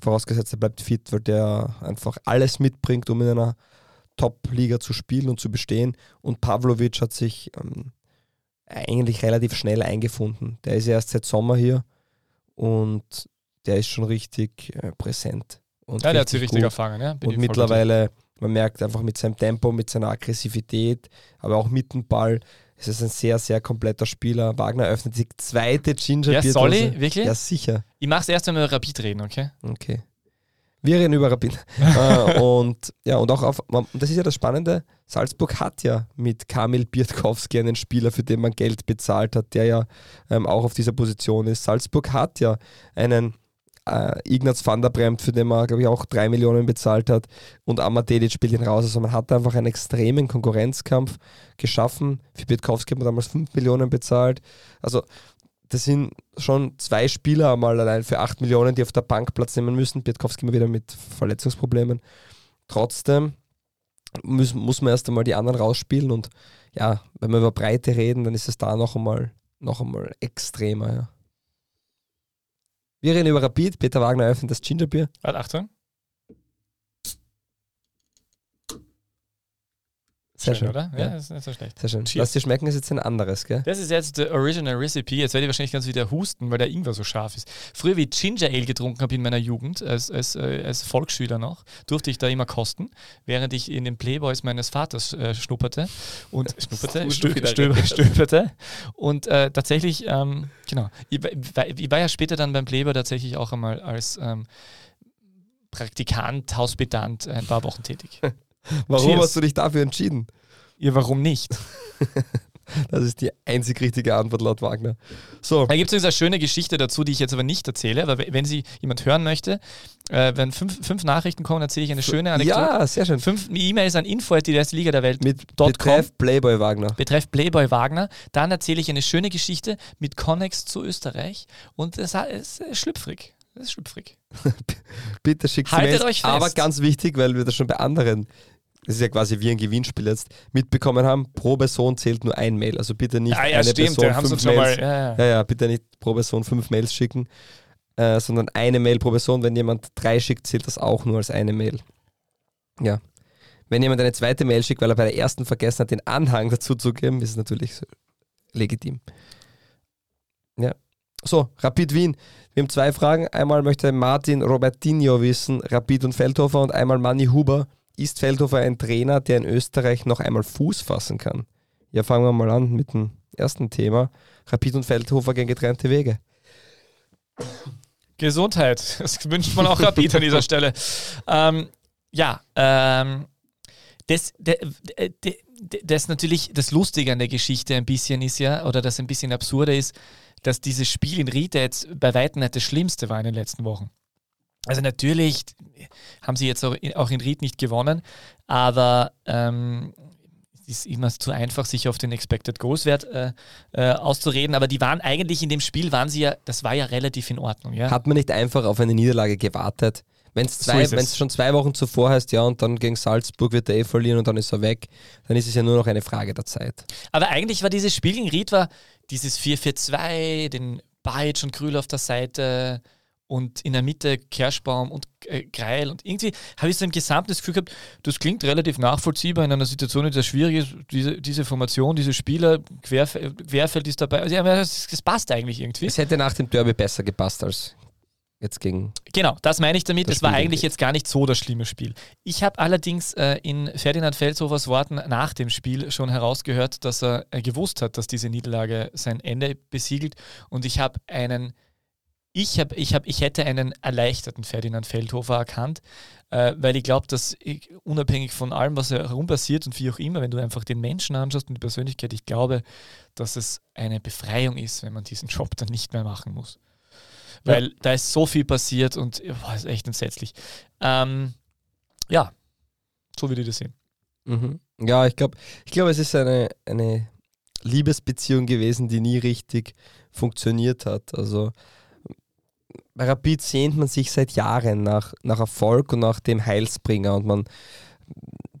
Vorausgesetzt, er bleibt fit, weil der einfach alles mitbringt, um in einer Top-Liga zu spielen und zu bestehen. Und Pavlovic hat sich ähm, eigentlich relativ schnell eingefunden. Der ist erst seit Sommer hier und der ist schon richtig äh, präsent. Und ja, der hat sich richtig erfangen. Ja? und mittlerweile, man merkt einfach mit seinem Tempo, mit seiner Aggressivität, aber auch mit dem Ball, es ist ein sehr, sehr kompletter Spieler. Wagner öffnet die zweite Ginger Ja, soll ich? Wirklich? Ja, sicher. Ich mache es erst, wenn wir über Rapid reden, okay? Okay. Wir reden über Rapid. äh, und ja, und auch auf, das ist ja das Spannende, Salzburg hat ja mit Kamil Biertkowski einen Spieler, für den man Geld bezahlt hat, der ja ähm, auch auf dieser Position ist. Salzburg hat ja einen äh, Ignaz van der Bremt, für den man, glaube ich, auch drei Millionen bezahlt hat und Amadedic spielt ihn raus. Also man hat einfach einen extremen Konkurrenzkampf geschaffen. Für Biertkowski hat man damals fünf Millionen bezahlt. Also das sind schon zwei Spieler einmal allein für 8 Millionen, die auf der Bank Platz nehmen müssen. Pietkowski immer wieder mit Verletzungsproblemen. Trotzdem muss, muss man erst einmal die anderen rausspielen und ja, wenn wir über Breite reden, dann ist es da noch einmal, noch einmal extremer. Ja. Wir reden über Rapid. Peter Wagner öffnet das Gingerbier. Warte, Achtung. Sehr schön, oder? Ja, Ja. das ist nicht so schlecht. Sehr schön. Cheers. Lass dir schmecken, ist jetzt ein anderes, gell? Das ist jetzt der Original Recipe. Jetzt werde ich wahrscheinlich ganz wieder husten, weil der Ingwer so scharf ist. Früher, wie ich Ginger Ale getrunken habe in meiner Jugend, als, als, äh, als Volksschüler noch, durfte ich da immer kosten, während ich in den Playboys meines Vaters äh, schnupperte. Und schnupperte, stöberte. Und äh, tatsächlich, ähm, genau, ich, war- ich war ja später dann beim Playboy tatsächlich auch einmal als ähm, Praktikant, Hauspedant ein paar Wochen tätig. Warum Cheers. hast du dich dafür entschieden? Ja, warum nicht? Das ist die einzig richtige Antwort laut Wagner. So, Da gibt es übrigens eine schöne Geschichte dazu, die ich jetzt aber nicht erzähle, aber wenn sie jemand hören möchte, äh, wenn fünf, fünf Nachrichten kommen, erzähle ich eine schöne Anekdote. ja, sehr schön. Fünf E-Mails an info die erste Liga der Welt Mit. Betreff Playboy Wagner. Betreff Playboy Wagner. Dann erzähle ich eine schöne Geschichte mit Connex zu Österreich und es ist schlüpfrig. Es ist schlüpfrig. Bitte schickt Haltet Mails. euch fest. Aber ganz wichtig, weil wir das schon bei anderen, das ist ja quasi wie ein Gewinnspiel jetzt, mitbekommen haben, pro Person zählt nur ein Mail. Also bitte nicht eine Person da haben sie fünf schon mal. Mails. Ja, ja. Ja, ja, bitte nicht pro Person fünf Mails schicken, äh, sondern eine Mail pro Person. Wenn jemand drei schickt, zählt das auch nur als eine Mail. Ja. Wenn jemand eine zweite Mail schickt, weil er bei der ersten vergessen hat, den Anhang dazu zu geben, ist es natürlich so legitim. Ja. So, Rapid Wien. Wir haben zwei Fragen. Einmal möchte Martin Robertinho wissen, Rapid und Feldhofer und einmal Manni Huber. Ist Feldhofer ein Trainer, der in Österreich noch einmal Fuß fassen kann? Ja, fangen wir mal an mit dem ersten Thema. Rapid und Feldhofer gehen getrennte Wege. Gesundheit. Das wünscht man auch Rapid an dieser Stelle. Ähm, ja, ähm, das, de, de, das natürlich das Lustige an der Geschichte ein bisschen ist ja, oder das ein bisschen absurde ist, dass dieses Spiel in Ried jetzt bei weitem nicht das Schlimmste war in den letzten Wochen. Also natürlich haben sie jetzt auch in, Ried nicht gewonnen, aber ähm, es ist immer zu einfach, sich auf den Expected Goals Wert äh, äh, auszureden, aber die waren eigentlich in dem Spiel, waren sie ja, das war ja relativ in Ordnung. Ja? Hat man nicht einfach auf eine Niederlage gewartet? Wenn es So es. schon zwei Wochen zuvor heißt, ja, und dann gegen Salzburg wird er eh verlieren und dann ist er weg, dann ist es ja nur noch eine Frage der Zeit. Aber eigentlich war dieses Spiel gegen Ried war dieses 4-4-2, den Bajic und Krül auf der Seite und in der Mitte Kerschbaum und äh, Greil und irgendwie habe ich so im Gesamten das Gefühl gehabt, das klingt relativ nachvollziehbar in einer Situation, die sehr schwierig ist, diese, diese Formation, diese Spieler, Querf Querfeld ist dabei, also ja, das, das passt eigentlich irgendwie. Es hätte nach dem Derby besser gepasst als jetzt gegen. Genau, das meine ich damit. Das Es war eigentlich jetzt gar nicht so das schlimme Spiel. Ich habe allerdings äh, in Ferdinand Felshofers Worten nach dem Spiel schon herausgehört, dass er äh, gewusst hat, dass diese Niederlage sein Ende besiegelt. Und ich habe einen, ich, hab, ich, hab, ich hätte einen erleichterten Ferdinand Feldhofer erkannt, äh, weil ich glaube, dass ich, unabhängig von allem, was herum passiert und wie auch immer, wenn du einfach den Menschen anschaust und die Persönlichkeit, ich glaube, dass es eine Befreiung ist, wenn man diesen Job dann nicht mehr machen muss. Weil da ist so viel passiert und boah, ist echt entsetzlich. Ähm, ja, so würde ich das sehen. Mhm. Ja, ich glaube, ich glaub, es ist eine, eine Liebesbeziehung gewesen, die nie richtig funktioniert hat. Also bei Rapid sehnt man sich seit Jahren nach, nach Erfolg und nach dem Heilsbringer und man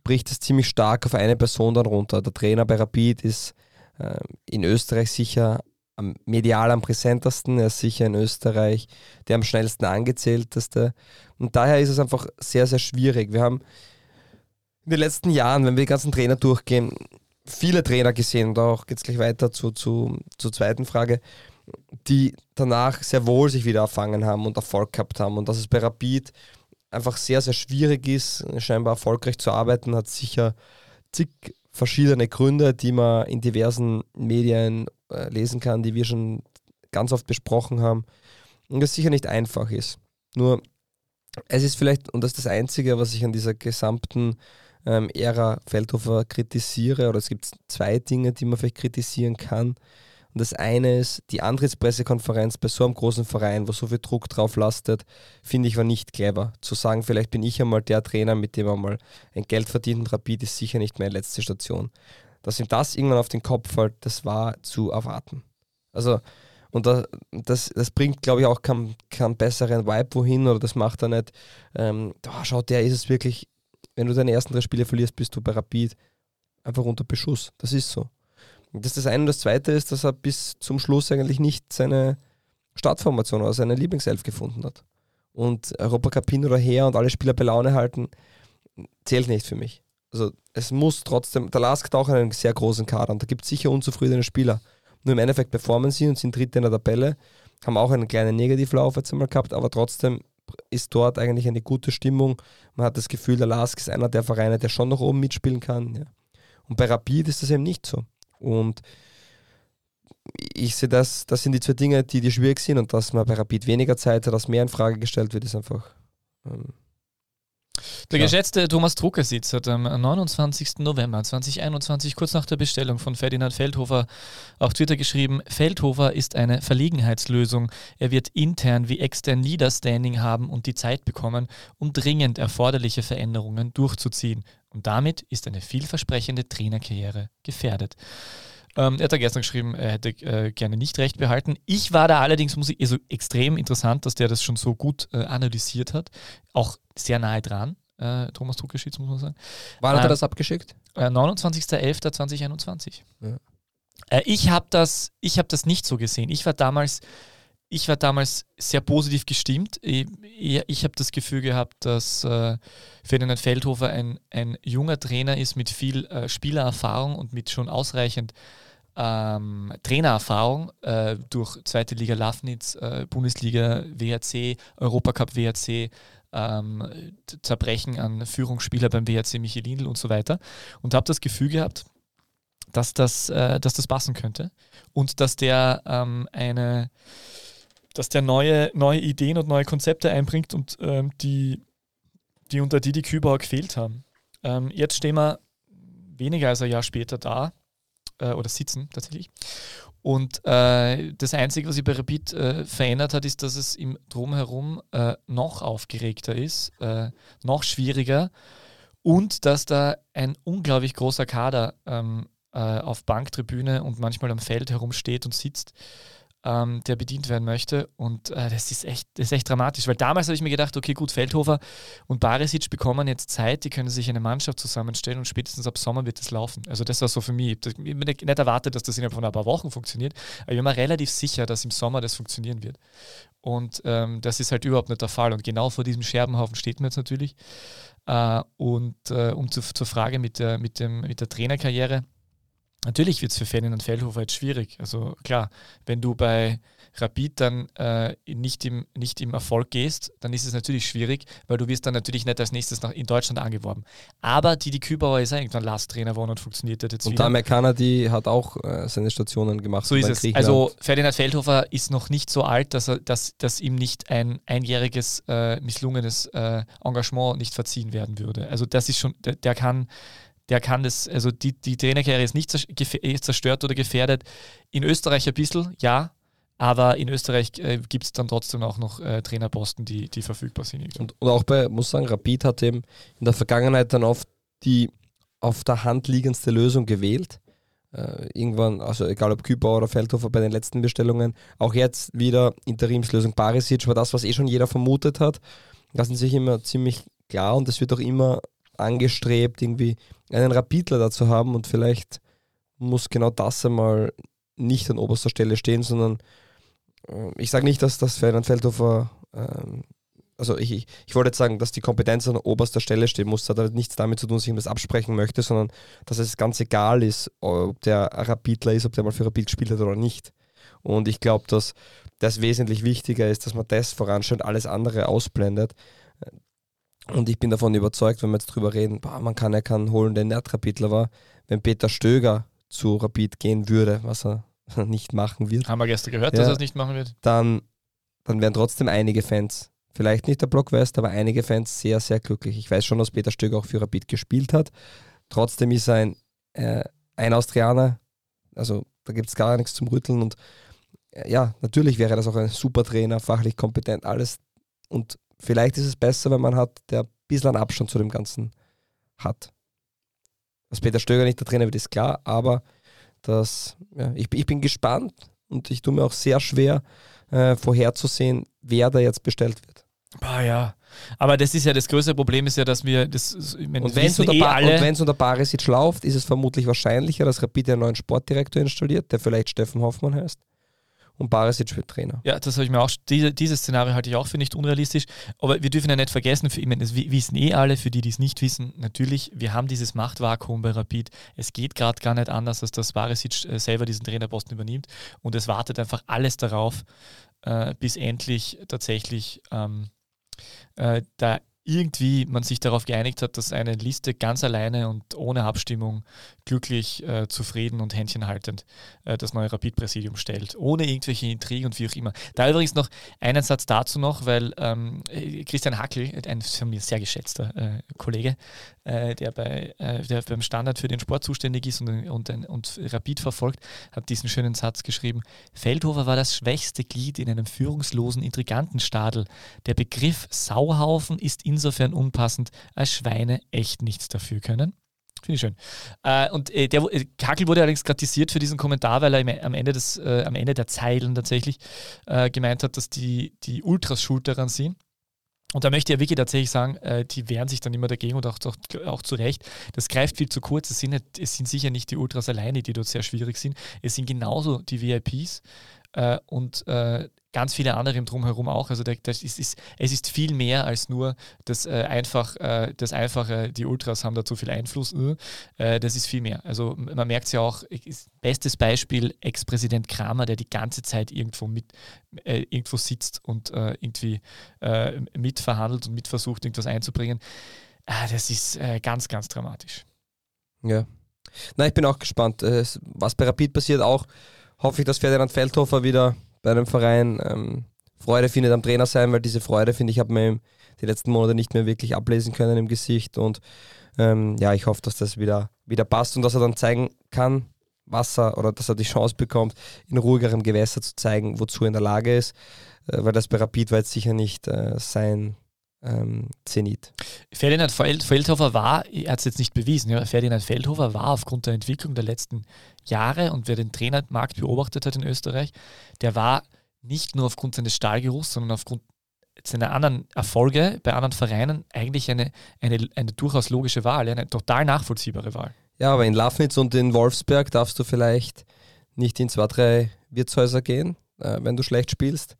bricht es ziemlich stark auf eine Person dann runter. Der Trainer bei Rapid ist äh, in Österreich sicher am, medial am präsentesten, er ist sicher in Österreich der am schnellsten angezählteste. Und daher ist es einfach sehr, sehr schwierig. Wir haben in den letzten Jahren, wenn wir die ganzen Trainer durchgehen, viele Trainer gesehen und auch geht es gleich weiter zu, zu, zur zweiten Frage, die danach sehr wohl sich wieder erfangen haben und Erfolg gehabt haben. Und dass es bei Rapid einfach sehr, sehr schwierig ist, scheinbar erfolgreich zu arbeiten, hat sicher zig verschiedene Gründe, die man in diversen Medien äh, lesen kann, die wir schon ganz oft besprochen haben. Und das sicher nicht einfach ist. Nur, es ist vielleicht, und das ist das Einzige, was ich an dieser gesamten ähm, Ära Feldhofer kritisiere, oder es gibt zwei Dinge, die man vielleicht kritisieren kann. Und das eine ist, die Antrittspressekonferenz bei so einem großen Verein, wo so viel Druck drauf lastet, finde ich war nicht clever. Zu sagen, vielleicht bin ich einmal der Trainer, mit dem er mal ein Geld verdient und Rapid ist sicher nicht meine letzte Station. Dass ihm das irgendwann auf den Kopf fällt, das war zu erwarten. Also, und das, das, das bringt, glaube ich, auch keinen, keinen besseren Vibe wohin oder das macht er nicht. Ähm, oh, schaut, der ist es wirklich wenn du deine ersten drei Spiele verlierst, bist du bei Rapid einfach unter Beschuss. Das ist so. Das ist das eine. Und das zweite ist, dass er bis zum Schluss eigentlich nicht seine Startformation oder seine Lieblingself gefunden hat. Und Europacup hin oder her und alle Spieler bei Laune halten, zählt nicht für mich. Also es muss trotzdem, der Lask hat auch einen sehr großen Kader und da gibt es sicher unzufriedene Spieler. Nur im Endeffekt performen sie und sind Dritte in der Tabelle, haben auch einen kleinen Negativlauf jetzt einmal gehabt, aber trotzdem ist dort eigentlich eine gute Stimmung. Man hat das Gefühl, der Lask ist einer der Vereine, der schon noch oben mitspielen kann. Ja. Und bei Rapid ist das eben nicht so. Und ich sehe das, das sind die zwei Dinge, die, die schwierig sind und dass man bei Rapid weniger Zeit hat, dass mehr in Frage gestellt wird, ist einfach ähm, der ja. geschätzte Thomas Druckersitz hat am 29. November 2021, kurz nach der Bestellung von Ferdinand Feldhofer, auf Twitter geschrieben, Feldhofer ist eine Verlegenheitslösung. Er wird intern wie extern Leader-Standing haben und die Zeit bekommen, um dringend erforderliche Veränderungen durchzuziehen. Und damit ist eine vielversprechende Trainerkarriere gefährdet. Ähm, er hat da gestern geschrieben, er hätte äh, gerne nicht recht behalten. Ich war da allerdings, muss ich, also extrem interessant, dass der das schon so gut äh, analysiert hat. Auch sehr nahe dran. Äh, Thomas Druckerschitz, muss man sagen. Wann hat er ähm, das abgeschickt? 29.11.2021. Äh, ja. Äh, ich habe das, hab das nicht so gesehen. Ich war damals ich war damals sehr positiv gestimmt. Ich, ich habe das Gefühl gehabt, dass äh, Ferdinand Feldhofer ein, ein junger Trainer ist mit viel äh, Spielererfahrung und mit schon ausreichend ähm, Trainererfahrung äh, durch zweite Liga Lafnitz, äh, Bundesliga WRC, Europacup WRC, ähm, Zerbrechen an Führungsspieler beim WRC Michelindl und so weiter. Und habe das Gefühl gehabt, dass das, äh, dass das passen könnte und dass der ähm, eine, dass der neue, neue Ideen und neue Konzepte einbringt und ähm, die, die unter Didi Kübauer gefehlt haben. Ähm, jetzt stehen wir weniger als ein Jahr später da äh, oder sitzen tatsächlich. Und äh, das Einzige, was sich bei Rapid äh, verändert hat, ist, dass es im Drumherum äh, noch aufgeregter ist, äh, noch schwieriger und dass da ein unglaublich großer Kader ähm, äh, auf Banktribüne und manchmal am Feld herumsteht und sitzt ähm, der bedient werden möchte. Und äh, das, ist echt, das ist echt dramatisch, weil damals habe ich mir gedacht, okay, gut, Feldhofer und Barisic bekommen jetzt Zeit, die können sich eine Mannschaft zusammenstellen und spätestens ab Sommer wird es laufen. Also das war so für mich. Ich habe nicht erwartet, dass das innerhalb von ein paar Wochen funktioniert, aber ich bin mir relativ sicher, dass im Sommer das funktionieren wird. Und ähm, das ist halt überhaupt nicht der Fall. Und genau vor diesem Scherbenhaufen steht man jetzt natürlich. Äh, und äh, um zu, zur Frage mit der, mit, dem, mit der Trainerkarriere, Natürlich wird es für Ferdinand Feldhofer jetzt schwierig. Also klar, wenn du bei Rapid dann äh, nicht, im, nicht im Erfolg gehst, dann ist es natürlich schwierig, weil du wirst dann natürlich nicht als nächstes nach, in Deutschland angeworben. Aber Didi Kübauer ist irgendwann Last-Trainer geworden und funktioniert das jetzt und wieder. Und Amerikaner, die hat auch äh, seine Stationen gemacht. So ist es. Also Ferdinand Feldhofer ist noch nicht so alt, dass, er, dass, dass ihm nicht ein einjähriges äh, misslungenes äh, Engagement nicht verziehen werden würde. Also das ist schon, der, der kann der kann das, also die, die Trainerkarriere ist nicht eh zerstört oder gefährdet. In Österreich ein bisschen, ja, aber in Österreich äh, gibt es dann trotzdem auch noch äh, Trainerposten, die, die verfügbar sind. Und, und, auch bei, muss sagen, Rapid hat eben in der Vergangenheit dann oft die auf der Hand liegendste Lösung gewählt. Äh, irgendwann, also egal ob Kübauer oder Feldhofer bei den letzten Bestellungen, auch jetzt wieder Interimslösung Barisic war das, was eh schon jeder vermutet hat. Das sind sich immer ziemlich klar und es wird auch immer angestrebt, irgendwie einen Rapidler dazu haben und vielleicht muss genau das einmal nicht an oberster Stelle stehen, sondern äh, ich sage nicht, dass das Ferdinand Feldhofer, äh, also ich, ich, ich wollte jetzt sagen, dass die Kompetenz an oberster Stelle stehen muss, das hat nichts damit zu tun, dass ich ihm das absprechen möchte, sondern dass es ganz egal ist, ob der Rapidler ist, ob der mal für Rapid gespielt hat oder nicht. Und ich glaube, dass das wesentlich wichtiger ist, dass man das voranstellt, alles andere ausblendet. Und ich bin davon überzeugt, wenn wir jetzt drüber reden, boah, man kann, er kann holen, der nicht Rapidler war, wenn Peter Stöger zu Rapid gehen würde, was er nicht machen wird. Haben wir gestern gehört, ja, dass er es nicht machen wird? Dann, dann wären trotzdem einige Fans, vielleicht nicht der Block West, aber einige Fans sehr, sehr glücklich. Ich weiß schon, dass Peter Stöger auch für Rapid gespielt hat. Trotzdem ist er ein, äh, ein Austrianer, also da gibt es gar nichts zum Rütteln und äh, ja, natürlich wäre das auch ein super Trainer, fachlich kompetent, alles und Vielleicht ist es besser, wenn man hat, der ein bisschen einen Abstand zu dem Ganzen hat. Dass Peter Stöger nicht der Trainer wird, ist klar, aber das, ja, ich, ich bin gespannt und ich tue mir auch sehr schwer, äh, vorherzusehen, wer da jetzt bestellt wird. Ah ja, Aber das ist ja das größte Problem, ist ja, dass wir das. Meine, Und wenn es unter, eh ba unter Barisic läuft, ist es vermutlich wahrscheinlicher, dass Rapid einen neuen Sportdirektor installiert, der vielleicht Steffen Hoffmann heißt. Und Barisic wird Trainer. Ja, das habe ich mir auch. Diese, dieses Szenario halte ich auch für nicht unrealistisch. Aber wir dürfen ja nicht vergessen, für, ich meine, das wi- wissen eh alle, für die, die es nicht wissen, natürlich, wir haben dieses Machtvakuum bei Rapid. Es geht gerade gar nicht anders, als dass Barisic äh, selber diesen Trainerposten übernimmt. Und es wartet einfach alles darauf, äh, bis endlich tatsächlich ähm, äh, da irgendwie man sich darauf geeinigt hat, dass eine Liste ganz alleine und ohne Abstimmung glücklich, äh, zufrieden und händchenhaltend äh, das neue Rapid-Präsidium stellt, ohne irgendwelche Intrigen und wie auch immer. Da übrigens noch einen Satz dazu noch, weil ähm, äh, Christian Hackel, ein von mir sehr geschätzter äh, Kollege, äh, der, bei, äh, der beim Standard für den Sport zuständig ist und, und, und, Rapid verfolgt, hat diesen schönen Satz geschrieben, Feldhofer war das schwächste Glied in einem führungslosen Intrigantenstadel. Der Begriff Sauhaufen ist insofern unpassend, als Schweine echt nichts dafür können. Finde ich schön. Äh, und äh, der, äh, Kakel wurde allerdings kritisiert für diesen Kommentar, weil er am, Ende des, äh, am Ende der Zeilen tatsächlich gemeint hat, dass die, die Ultras schuld daran sind. Und da möchte ja wirklich tatsächlich sagen, die wehren sich dann immer dagegen und auch, auch, auch zu Recht. Das greift viel zu kurz. Es sind, nicht, es sind sicher nicht die Ultras alleine, die dort sehr schwierig sind. Es sind genauso die VIPs und ganz viele andere Drumherum auch. Also das ist, ist, es ist viel mehr als nur das äh, einfach, äh, das einfache, die Ultras haben da zu viel Einfluss. Äh, das ist viel mehr. Also man merkt es ja auch, bestes Beispiel Ex-Präsident Kramer, der die ganze Zeit irgendwo mit äh, irgendwo sitzt und äh, irgendwie äh, mitverhandelt und mitversucht, irgendwas einzubringen. Ah, das ist äh, ganz, ganz dramatisch. Ja. Na, ich bin auch gespannt, äh, was bei Rapid passiert. Auch hoffe ich, dass Ferdinand Feldhofer wieder bei einem Verein ähm, Freude findet am Trainer sein, weil diese Freude, finde ich, hat man die letzten Monate nicht mehr wirklich ablesen können im Gesicht. Und ähm, ja, ich hoffe, dass das wieder, wieder passt und dass er dann zeigen kann, was er oder dass er die Chance bekommt, in ruhigerem Gewässer zu zeigen, wozu er in der Lage ist. Äh, weil das bei Rapid war jetzt sicher nicht äh, sein ähm, Zenit. Ferdinand Feld, Feldhofer war, er hat es jetzt nicht bewiesen, ja, Ferdinand Feldhofer war aufgrund der Entwicklung der letzten Jahre und wer den Trainermarkt beobachtet hat in Österreich, der war nicht nur aufgrund seines Stahlgeruchs, sondern aufgrund seiner anderen Erfolge bei anderen Vereinen eigentlich eine, eine, eine durchaus logische Wahl, eine total nachvollziehbare Wahl. Ja, aber in Lafnitz und in Wolfsberg darfst du vielleicht nicht in zwei, drei Wirtshäuser gehen, äh, wenn du schlecht spielst.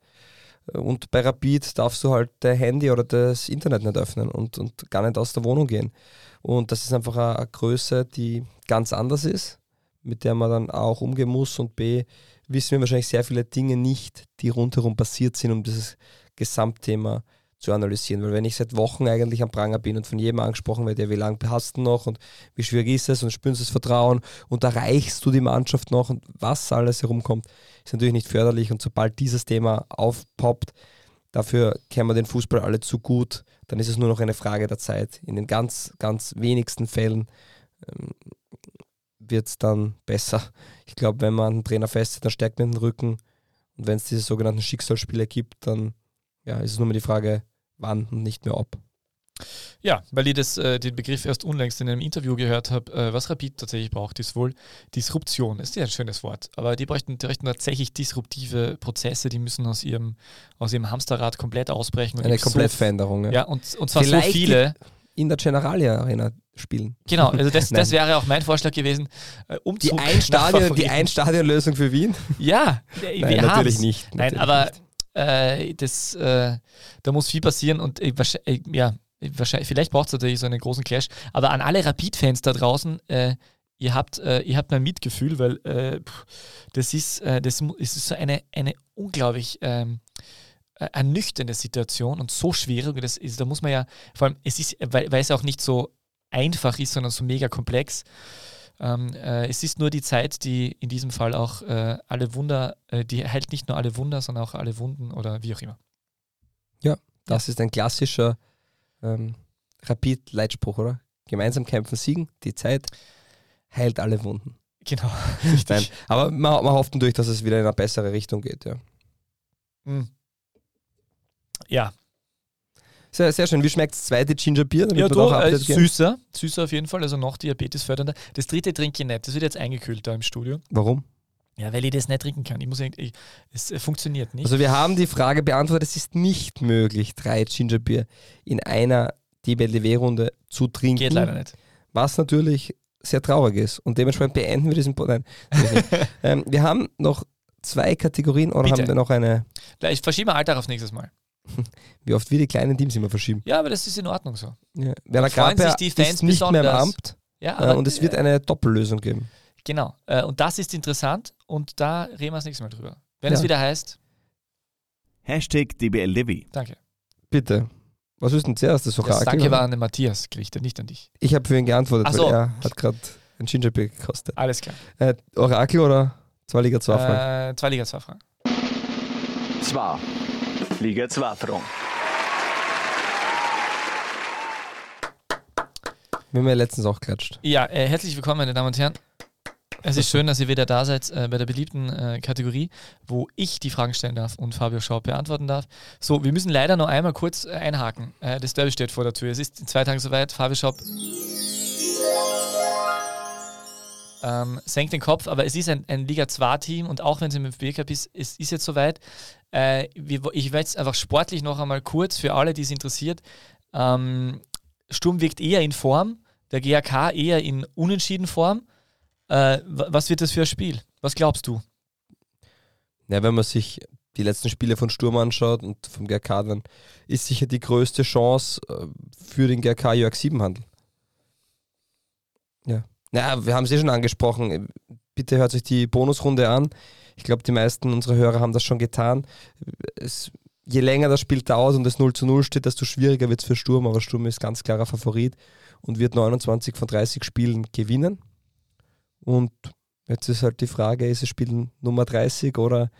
Und bei Rapid darfst du halt dein Handy oder das Internet nicht öffnen und, und gar nicht aus der Wohnung gehen. Und das ist einfach eine, Größe, die ganz anders ist, mit der man dann auch umgehen muss. Und B, wissen wir wahrscheinlich sehr viele Dinge nicht, die rundherum passiert sind, um dieses Gesamtthema zu analysieren. Weil wenn ich seit Wochen eigentlich am Pranger bin und von jedem angesprochen werde, ja, wie lange hast du noch und wie schwierig ist es und spürst das Vertrauen und erreichst du die Mannschaft noch und was alles herumkommt, ist natürlich nicht förderlich. Und sobald dieses Thema aufpoppt, dafür kennen wir den Fußball alle zu gut, dann ist es nur noch eine Frage der Zeit. In den ganz, ganz wenigsten Fällen ähm, wird es dann besser. Ich glaube, wenn man einen Trainer festhält, dann stärkt man den Rücken. Und wenn es diese sogenannten Schicksalsspiele gibt, dann ja, ist es nur mehr die Frage, wann und nicht mehr ob. Ja, weil ich das, äh, den Begriff erst unlängst in einem Interview gehört habe, äh, was Rapid tatsächlich braucht, ist wohl Disruption. Ist ja ein schönes Wort, aber die bräuchten, die bräuchten tatsächlich disruptive Prozesse, die müssen aus ihrem, aus ihrem Hamsterrad komplett ausbrechen. Und Eine eben so- Komplettveränderung. Ja. Ja, und, und zwar Vielleicht so viele. In der Generalia Arena spielen. Genau, also das, das Nein. wäre auch mein Vorschlag gewesen. Äh, Umzug Die Ein-Stadion- die. Ein-Stadion-Lösung für Wien? Ja, Nein, natürlich nicht. Nein, natürlich aber nicht. Äh, das, äh, da muss viel passieren und äh, ja, wahrscheinlich, vielleicht braucht es natürlich so einen großen Clash. Aber an alle Rapid-Fans da draußen, äh, ihr habt, äh, ihr habt mein Mitgefühl, weil äh, das ist, das ist so eine, eine unglaublich ähm, äh, ernüchternde Situation und so schwierig. Das ist, da muss man ja, vor allem, es ist, weil, weil es auch nicht so einfach ist, sondern so mega komplex. Ähm, äh, es ist nur die Zeit, die in diesem Fall auch äh, alle Wunder, äh, die heilt nicht nur alle Wunder, sondern auch alle Wunden oder wie auch immer. Das ist ein klassischer ähm, Rapid-Leitspruch, oder? Gemeinsam kämpfen, siegen, die Zeit heilt alle Wunden. Genau. Nein, aber man, man hofft natürlich, dass es wieder in eine bessere Richtung geht. Ja, Mhm. Ja, sehr, sehr schön. Wie schmeckt das zweite Ginger Bier? damit ja du, äh, süßer, süßer auf jeden Fall, also noch diabetesfördernder. Das dritte trinke ich nicht, das wird jetzt eingekühlt da im Studio. Warum? Ja, weil ich das nicht trinken kann. Ich muss ich, es funktioniert nicht. Also wir haben die Frage beantwortet, es ist nicht möglich, drei Gingerbier in einer DBLDW-Runde zu trinken. Geht leider nicht. Was natürlich sehr traurig ist. Und dementsprechend beenden wir diesen Nein, ähm, Wir haben noch zwei Kategorien oder Bitte. haben wir noch eine, Ich verschiebe Alltag aufs nächstes Mal. wie oft wir die kleinen Teams immer verschieben. Ja, aber das ist in Ordnung so. Ja. Werner Graber ist nicht besonders. mehr im Amt ja, äh, und es wird äh, eine Doppellösung geben. Genau, äh, und das ist interessant und da reden wir das nächste Mal drüber. Wenn ja. es wieder heißt... Hashtag DBL Danke. Bitte. Was ist denn zuerst das Orakel? Das Danke war an den Matthias gerichtet, nicht an dich. Ich habe für ihn geantwortet, so. weil er hat gerade ein Gingerbeer gekostet. Alles klar. Äh, Orakel oder 2 Liga 2 Fragen? 2 äh, Liga 2 Fragen. 2 liegen zwei Franken. Wir haben ja letztens auch klatscht. Ja, äh, herzlich willkommen, meine Damen und Herren. Es ist schön, dass ihr wieder da seid äh, bei der beliebten äh, Kategorie, wo ich die Fragen stellen darf und Fabio Schaub beantworten darf. So, wir müssen leider noch einmal kurz äh, einhaken. Äh, das Derby steht vor der Tür. Es ist in zwei Tagen soweit. Fabio Schaub ähm, senkt den Kopf, aber es ist ein, ein Liga 2-Team und auch wenn es im FB Cup ist, es ist jetzt soweit. Äh, ich werde jetzt einfach sportlich noch einmal kurz für alle, die es interessiert. Ähm, Sturm wirkt eher in Form, der GAK eher in unentschieden Form. Äh, wa- was wird das für ein Spiel? Was glaubst du? Ja, wenn man sich die letzten Spiele von Sturm anschaut und vom GRK, dann ist sicher die größte Chance äh, für den GRK Jörg Siebenhandel. Ja. Ja, wir haben es eh schon angesprochen. Bitte hört euch die Bonusrunde an. Ich glaube, die meisten unserer Hörer haben das schon getan. Es, je länger das Spiel dauert und es 0 zu 0 steht, desto schwieriger wird es für Sturm, aber Sturm ist ganz klarer Favorit und wird 29 von 30 Spielen gewinnen. Und jetzt ist halt die Frage, ist es Spiel Nummer 30 oder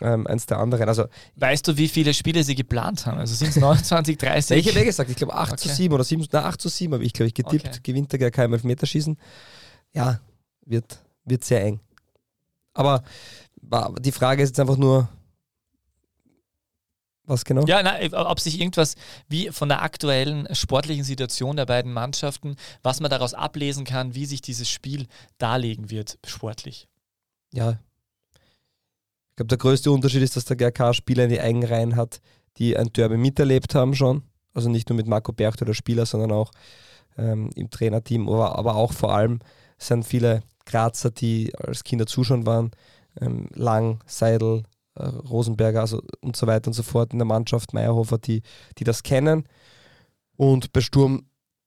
ähm, eins der anderen? Also Weißt du, wie viele Spiele sie geplant haben? Also sind es 29, 30? ich habe ja gesagt, ich glaube 8 zu Okay. 7 oder 7, na, 8 zu 7 habe ich, glaube ich, getippt. Okay. Gewinnt der GK im Elfmeterschießen. Ja, wird, wird sehr eng. Aber die Frage ist jetzt einfach nur, was genau? Ja, na, ob sich irgendwas wie von der aktuellen sportlichen Situation der beiden Mannschaften, was man daraus ablesen kann, wie sich dieses Spiel darlegen wird, sportlich. Ja. Ich glaube, der größte Unterschied ist, dass der GRK Spieler in die eigenen Reihen hat, die ein Derby miterlebt haben schon. Also nicht nur mit Marco Bercht oder Spieler, sondern auch ähm, im Trainerteam, aber, aber auch vor allem sind viele Grazer, die als Kinder zuschauen waren. Ähm, Lang, Seidel, äh, Rosenberger also und so weiter und so fort in der Mannschaft, Meyerhofer, die, die das kennen. Und bei Sturm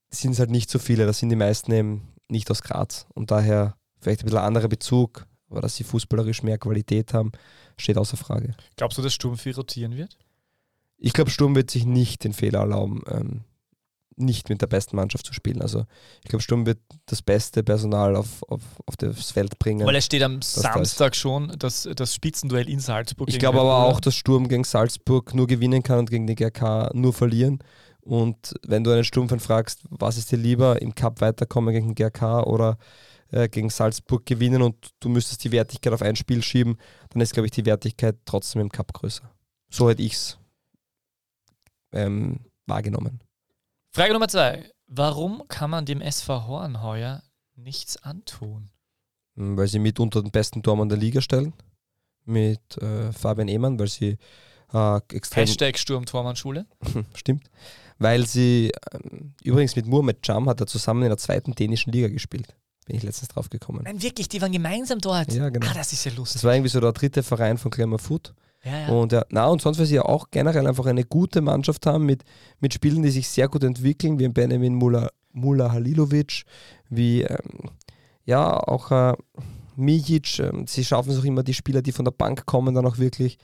sind es halt nicht so viele, das sind die meisten eben nicht aus Graz. Und daher vielleicht ein bisschen anderer Bezug, aber dass sie fußballerisch mehr Qualität haben, steht außer Frage. Glaubst du, dass Sturm viel rotieren wird? Ich glaube, Sturm wird sich nicht den Fehler erlauben, ähm, nicht mit der besten Mannschaft zu spielen. Also ich glaube, Sturm wird das beste Personal auf, auf, auf das Feld bringen. Weil es steht am das Samstag schon das, das Spitzenduell in Salzburg. Ich glaube aber auch, dass Sturm gegen Salzburg nur gewinnen kann und gegen die GRK nur verlieren. Und wenn du einen Sturmfan fragst, was ist dir lieber, im Cup weiterkommen gegen den GRK oder äh, gegen Salzburg gewinnen und du müsstest die Wertigkeit auf ein Spiel schieben, dann ist, glaube ich, die Wertigkeit trotzdem im Cup größer. So hätte ich es ähm, wahrgenommen. Frage Nummer zwei. Warum kann man dem SV Horn heuer nichts antun? Mm, Weil sie mit unter den besten Tormann der Liga stellen. Mit äh, Fabian Ehmann, weil sie äh, extrem Hashtag Sturm-Tormann-Schule. Stimmt. Weil sie, ähm, übrigens mit Muhammad Jam hat er zusammen in der zweiten dänischen Liga gespielt. Bin ich letztens drauf gekommen. Nein, wirklich, die waren gemeinsam dort. Ja, genau. Ah, das ist ja lustig. Das war irgendwie so der dritte Verein von Glamour Foot. Ja, ja. Und ja, na, und sonst, weil sie ja auch generell einfach eine gute Mannschaft haben mit, mit Spielen, die sich sehr gut entwickeln, wie ein Benjamin Mula, Mula Halilovic, wie ähm, ja auch äh, Mijic. Ähm, sie schaffen es auch immer, die Spieler, die von der Bank kommen, dann auch wirklich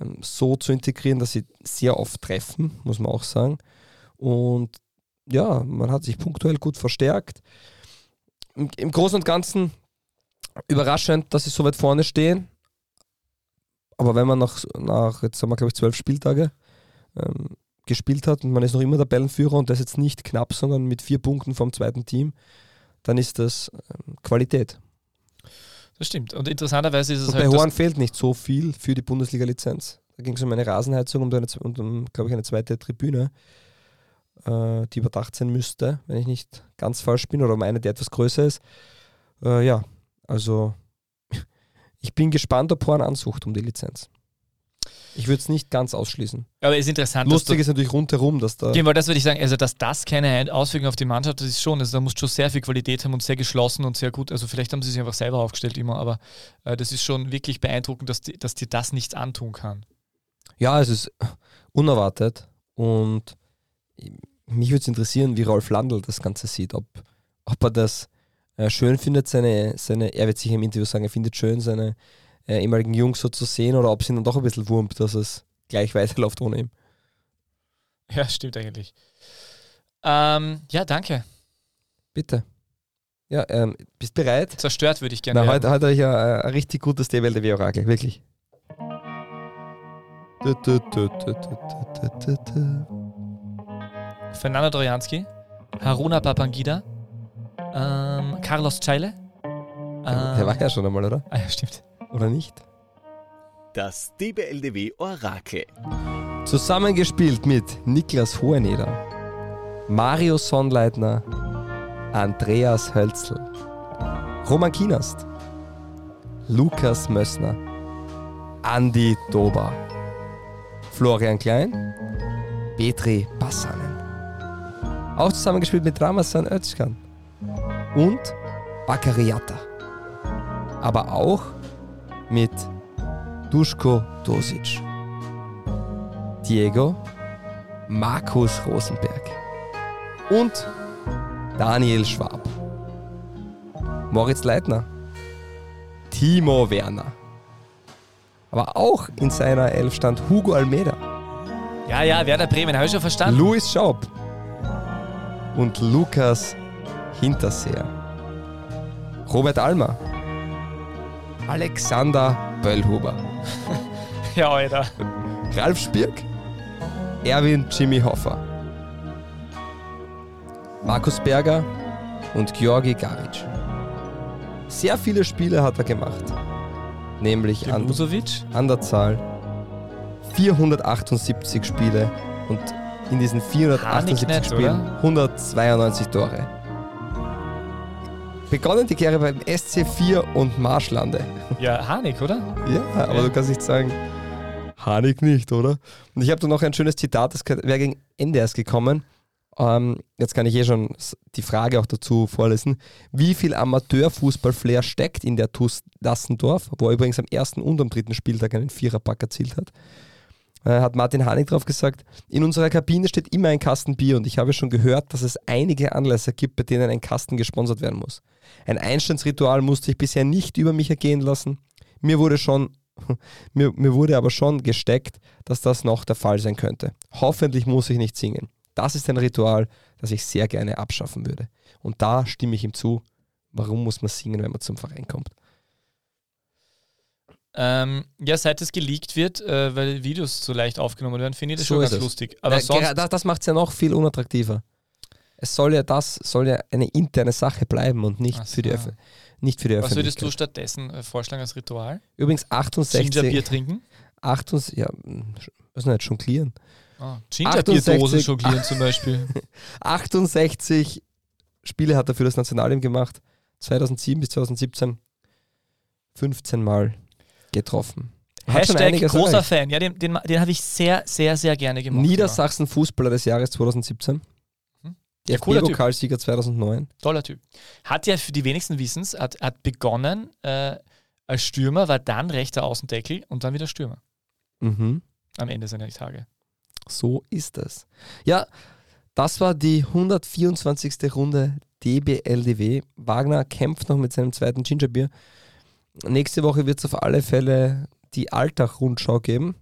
ähm, so zu integrieren, dass sie sehr oft treffen, muss man auch sagen. Und ja, man hat sich punktuell gut verstärkt. Im, im Großen und Ganzen überraschend, dass sie so weit vorne stehen. Aber wenn man nach, nach jetzt haben wir glaube ich zwölf Spieltage ähm, gespielt hat und man ist noch immer Tabellenführer und das jetzt nicht knapp, sondern mit vier Punkten vom zweiten Team, dann ist das ähm, Qualität. Das stimmt. Und interessanterweise ist es Und halt. bei Horn fehlt nicht so viel für die Bundesliga-Lizenz. Da ging es um eine Rasenheizung und, und um, glaube ich, eine zweite Tribüne, äh, die überdacht sein müsste, wenn ich nicht ganz falsch bin, oder um eine, die etwas größer ist. Äh, ja, also Ich bin gespannt, ob Horn ansucht um die Lizenz. Ich würde es nicht ganz ausschließen. Aber es ist interessant, Lustig ist natürlich rundherum, dass da. Genau, das würde ich sagen, also dass das keine Auswirkungen auf die Mannschaft, das ist schon, also da musst du schon sehr viel Qualität haben und sehr geschlossen und sehr gut, also vielleicht haben sie sich einfach selber aufgestellt immer, aber äh, das ist schon wirklich beeindruckend, dass, die, dass dir das nichts antun kann. Ja, es ist unerwartet und mich würde es interessieren, wie Rolf Landl das Ganze sieht. Ob, ob er das äh, schön findet, seine, seine, er wird sicher im Interview sagen, er findet schön, seine äh, ehemaligen Jungs so zu sehen oder ob es ihn dann doch ein bisschen wurmt, dass es gleich weiterläuft ohne ihn. Ja, stimmt eigentlich. Ähm, ja, danke. Bitte. Ja, ähm, bist bereit? Zerstört würde ich gerne. Na, heute, heute habe ich ein, ein richtig gutes DWLDW-Orakel, wirklich. Du, du, du, Fernando Trojanski, Haruna Papangida, ähm, Carlos Chaile. Der, der war ja schon einmal, oder? Ah, ja, stimmt. Oder nicht? Das DBLDW Orakel. Zusammengespielt mit Niklas Hoheneder, Mario Sonnleitner, Andreas Hölzl, Roman Kienast, Lukas Mössner, Andi Dober, Florian Klein, Petri Bassanen. Auch zusammengespielt mit Ramazan Özcan und Bakariata. Aber auch mit Duschko Dosic. Diego, Markus Rosenberg und Daniel Schwab. Moritz Leitner, Timo Werner. Aber auch in seiner Elf stand Hugo Almeida, Ja, ja, Werder Bremen, habe ich schon verstanden. Luis Schaub und Lukas Hinterseer. Robert Almer, Alexander Böllhuber, ja, Alter. Ralf Spirk, Erwin Jimmy Hoffer, Markus Berger und Georgi Garic. Sehr viele Spiele hat er gemacht, nämlich an, an der Zahl 478 Spiele und in diesen 478 Hanig nicht, Spielen oder? 192 Tore. Begonnen die Karriere beim SC4 und Marschlande. Ja, Hanik, oder? Ja, aber Ja. du kannst nicht sagen, Hanig nicht, oder? Und ich habe da noch ein schönes Zitat, das wäre gegen Ende erst gekommen. Ähm, jetzt kann ich eh schon die Frage auch dazu vorlesen. Wie viel Amateurfußball-Flair steckt in der TuS Dassendorf, wo er übrigens am ersten und am dritten Spieltag einen Viererpack erzielt hat? Äh, hat Martin Hanig drauf gesagt, in unserer Kabine steht immer ein Kasten Bier und ich habe schon gehört, dass es einige Anlässe gibt, bei denen ein Kasten gesponsert werden muss. Ein Einstandsritual musste ich bisher nicht über mich ergehen lassen. Mir wurde schon, mir, mir wurde aber schon gesteckt, dass das noch der Fall sein könnte. Hoffentlich muss ich nicht singen. Das ist ein Ritual, das ich sehr gerne abschaffen würde. Und da stimme ich ihm zu. Warum muss man singen, wenn man zum Verein kommt? Ähm, ja, seit es geleakt wird, äh, weil Videos so leicht aufgenommen werden, finde ich das So schon ganz es. lustig. Aber Äh, sonst, das das macht es ja noch viel unattraktiver. Es soll ja das, soll ja eine interne Sache bleiben und nicht, Ach für, die so. Öff nicht für die was würdest du Öffentlichkeit. stattdessen äh, vorschlagen als Ritual? Übrigens 68, Gingerbier trinken? 68 ja, hm, was nicht, jonglieren. Oh, Gingerbierdosen 68 jonglieren zum Beispiel. 68 Spiele hat er für das Nationalteam gemacht. 2007 bis 2017 15 Mal getroffen. Hat Hashtag großer erreicht. Fan. Ja, den, den, den habe ich sehr, sehr, sehr gerne gemacht. Niedersachsen Fußballer des Jahres 2017. Hm. Ja, cooler Typ. DFB-Pokalsieger 2009. Ja. Toller Typ. Hat ja für die wenigsten Wissens, hat, hat begonnen äh, als Stürmer, war dann rechter Außendeckel und dann wieder Stürmer Mhm. am Ende seiner Tage. So ist es. Ja, das war die 124. Runde DBLDW. Wagner kämpft noch mit seinem zweiten Gingerbier. Nächste Woche wird es auf alle Fälle die Alltag-Rundschau geben.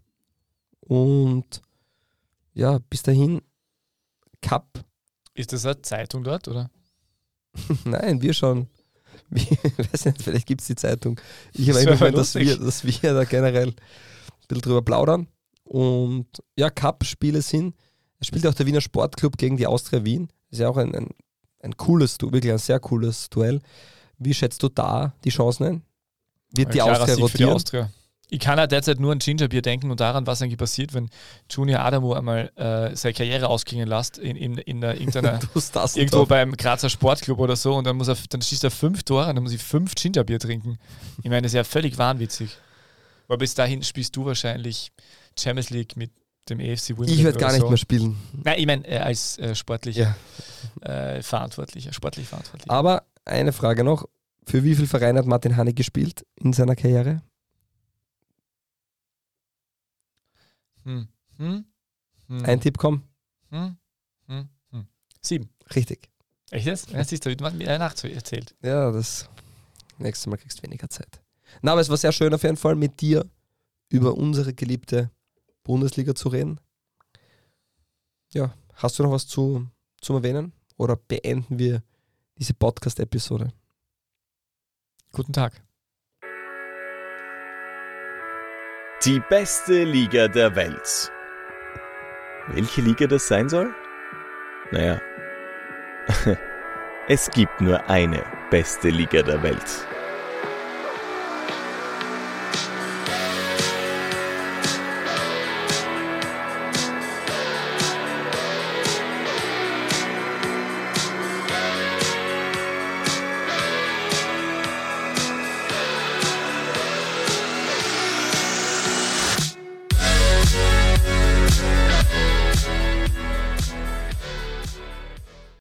Und ja, bis dahin, Cup. Ist das eine Zeitung dort, oder? Nein, wir schon. Wir, weiß nicht, vielleicht gibt es die Zeitung. Ich habe wär gemeint, dass wir, dass wir da generell ein bisschen drüber plaudern. Und ja, Cup-Spiele sind. Es spielt auch der Wiener Sportclub gegen die Austria Wien. Das ist ja auch ein, ein, ein cooles, wirklich ein sehr cooles Duell. Wie schätzt du da die Chancen ein? Wird Ein die Austria Sieg für die rotieren? Austria. Ich kann halt derzeit nur an Gingerbier denken und daran, was eigentlich passiert, wenn Junior Adamo einmal äh, seine Karriere ausklingen lässt in, in, in der, irgendeiner, irgendwo beim Grazer Sportclub oder so und dann muss er, dann schießt er fünf Tore und dann muss ich fünf Gingerbier trinken. Ich meine, das ist ja völlig wahnwitzig. Aber bis dahin spielst du wahrscheinlich Champions League mit dem EFC Wimbledon. Ich werde gar nicht so. mehr spielen. Nein, ich meine äh, als äh, sportlicher ja. äh, Verantwortlicher, sportlich Verantwortlicher. Aber eine Frage noch. Für wie viele Vereine hat Martin Hannig gespielt in seiner Karriere? Hm. Hm. Hm. Ein Tipp, komm. Hm. hm. hm. Sieben. Richtig. Echt jetzt? Ja, siehst du, du mir Nacht erzählt. Ja, das nächstes Mal kriegst du weniger Zeit. Na, aber es war sehr schön auf jeden Fall mit dir über unsere geliebte Bundesliga zu reden. Ja, hast du noch was zu, zum Erwähnen? Oder beenden wir diese Podcast-Episode? Guten Tag. Die beste Liga der Welt. Welche Liga das sein soll? Naja, es gibt nur eine beste Liga der Welt.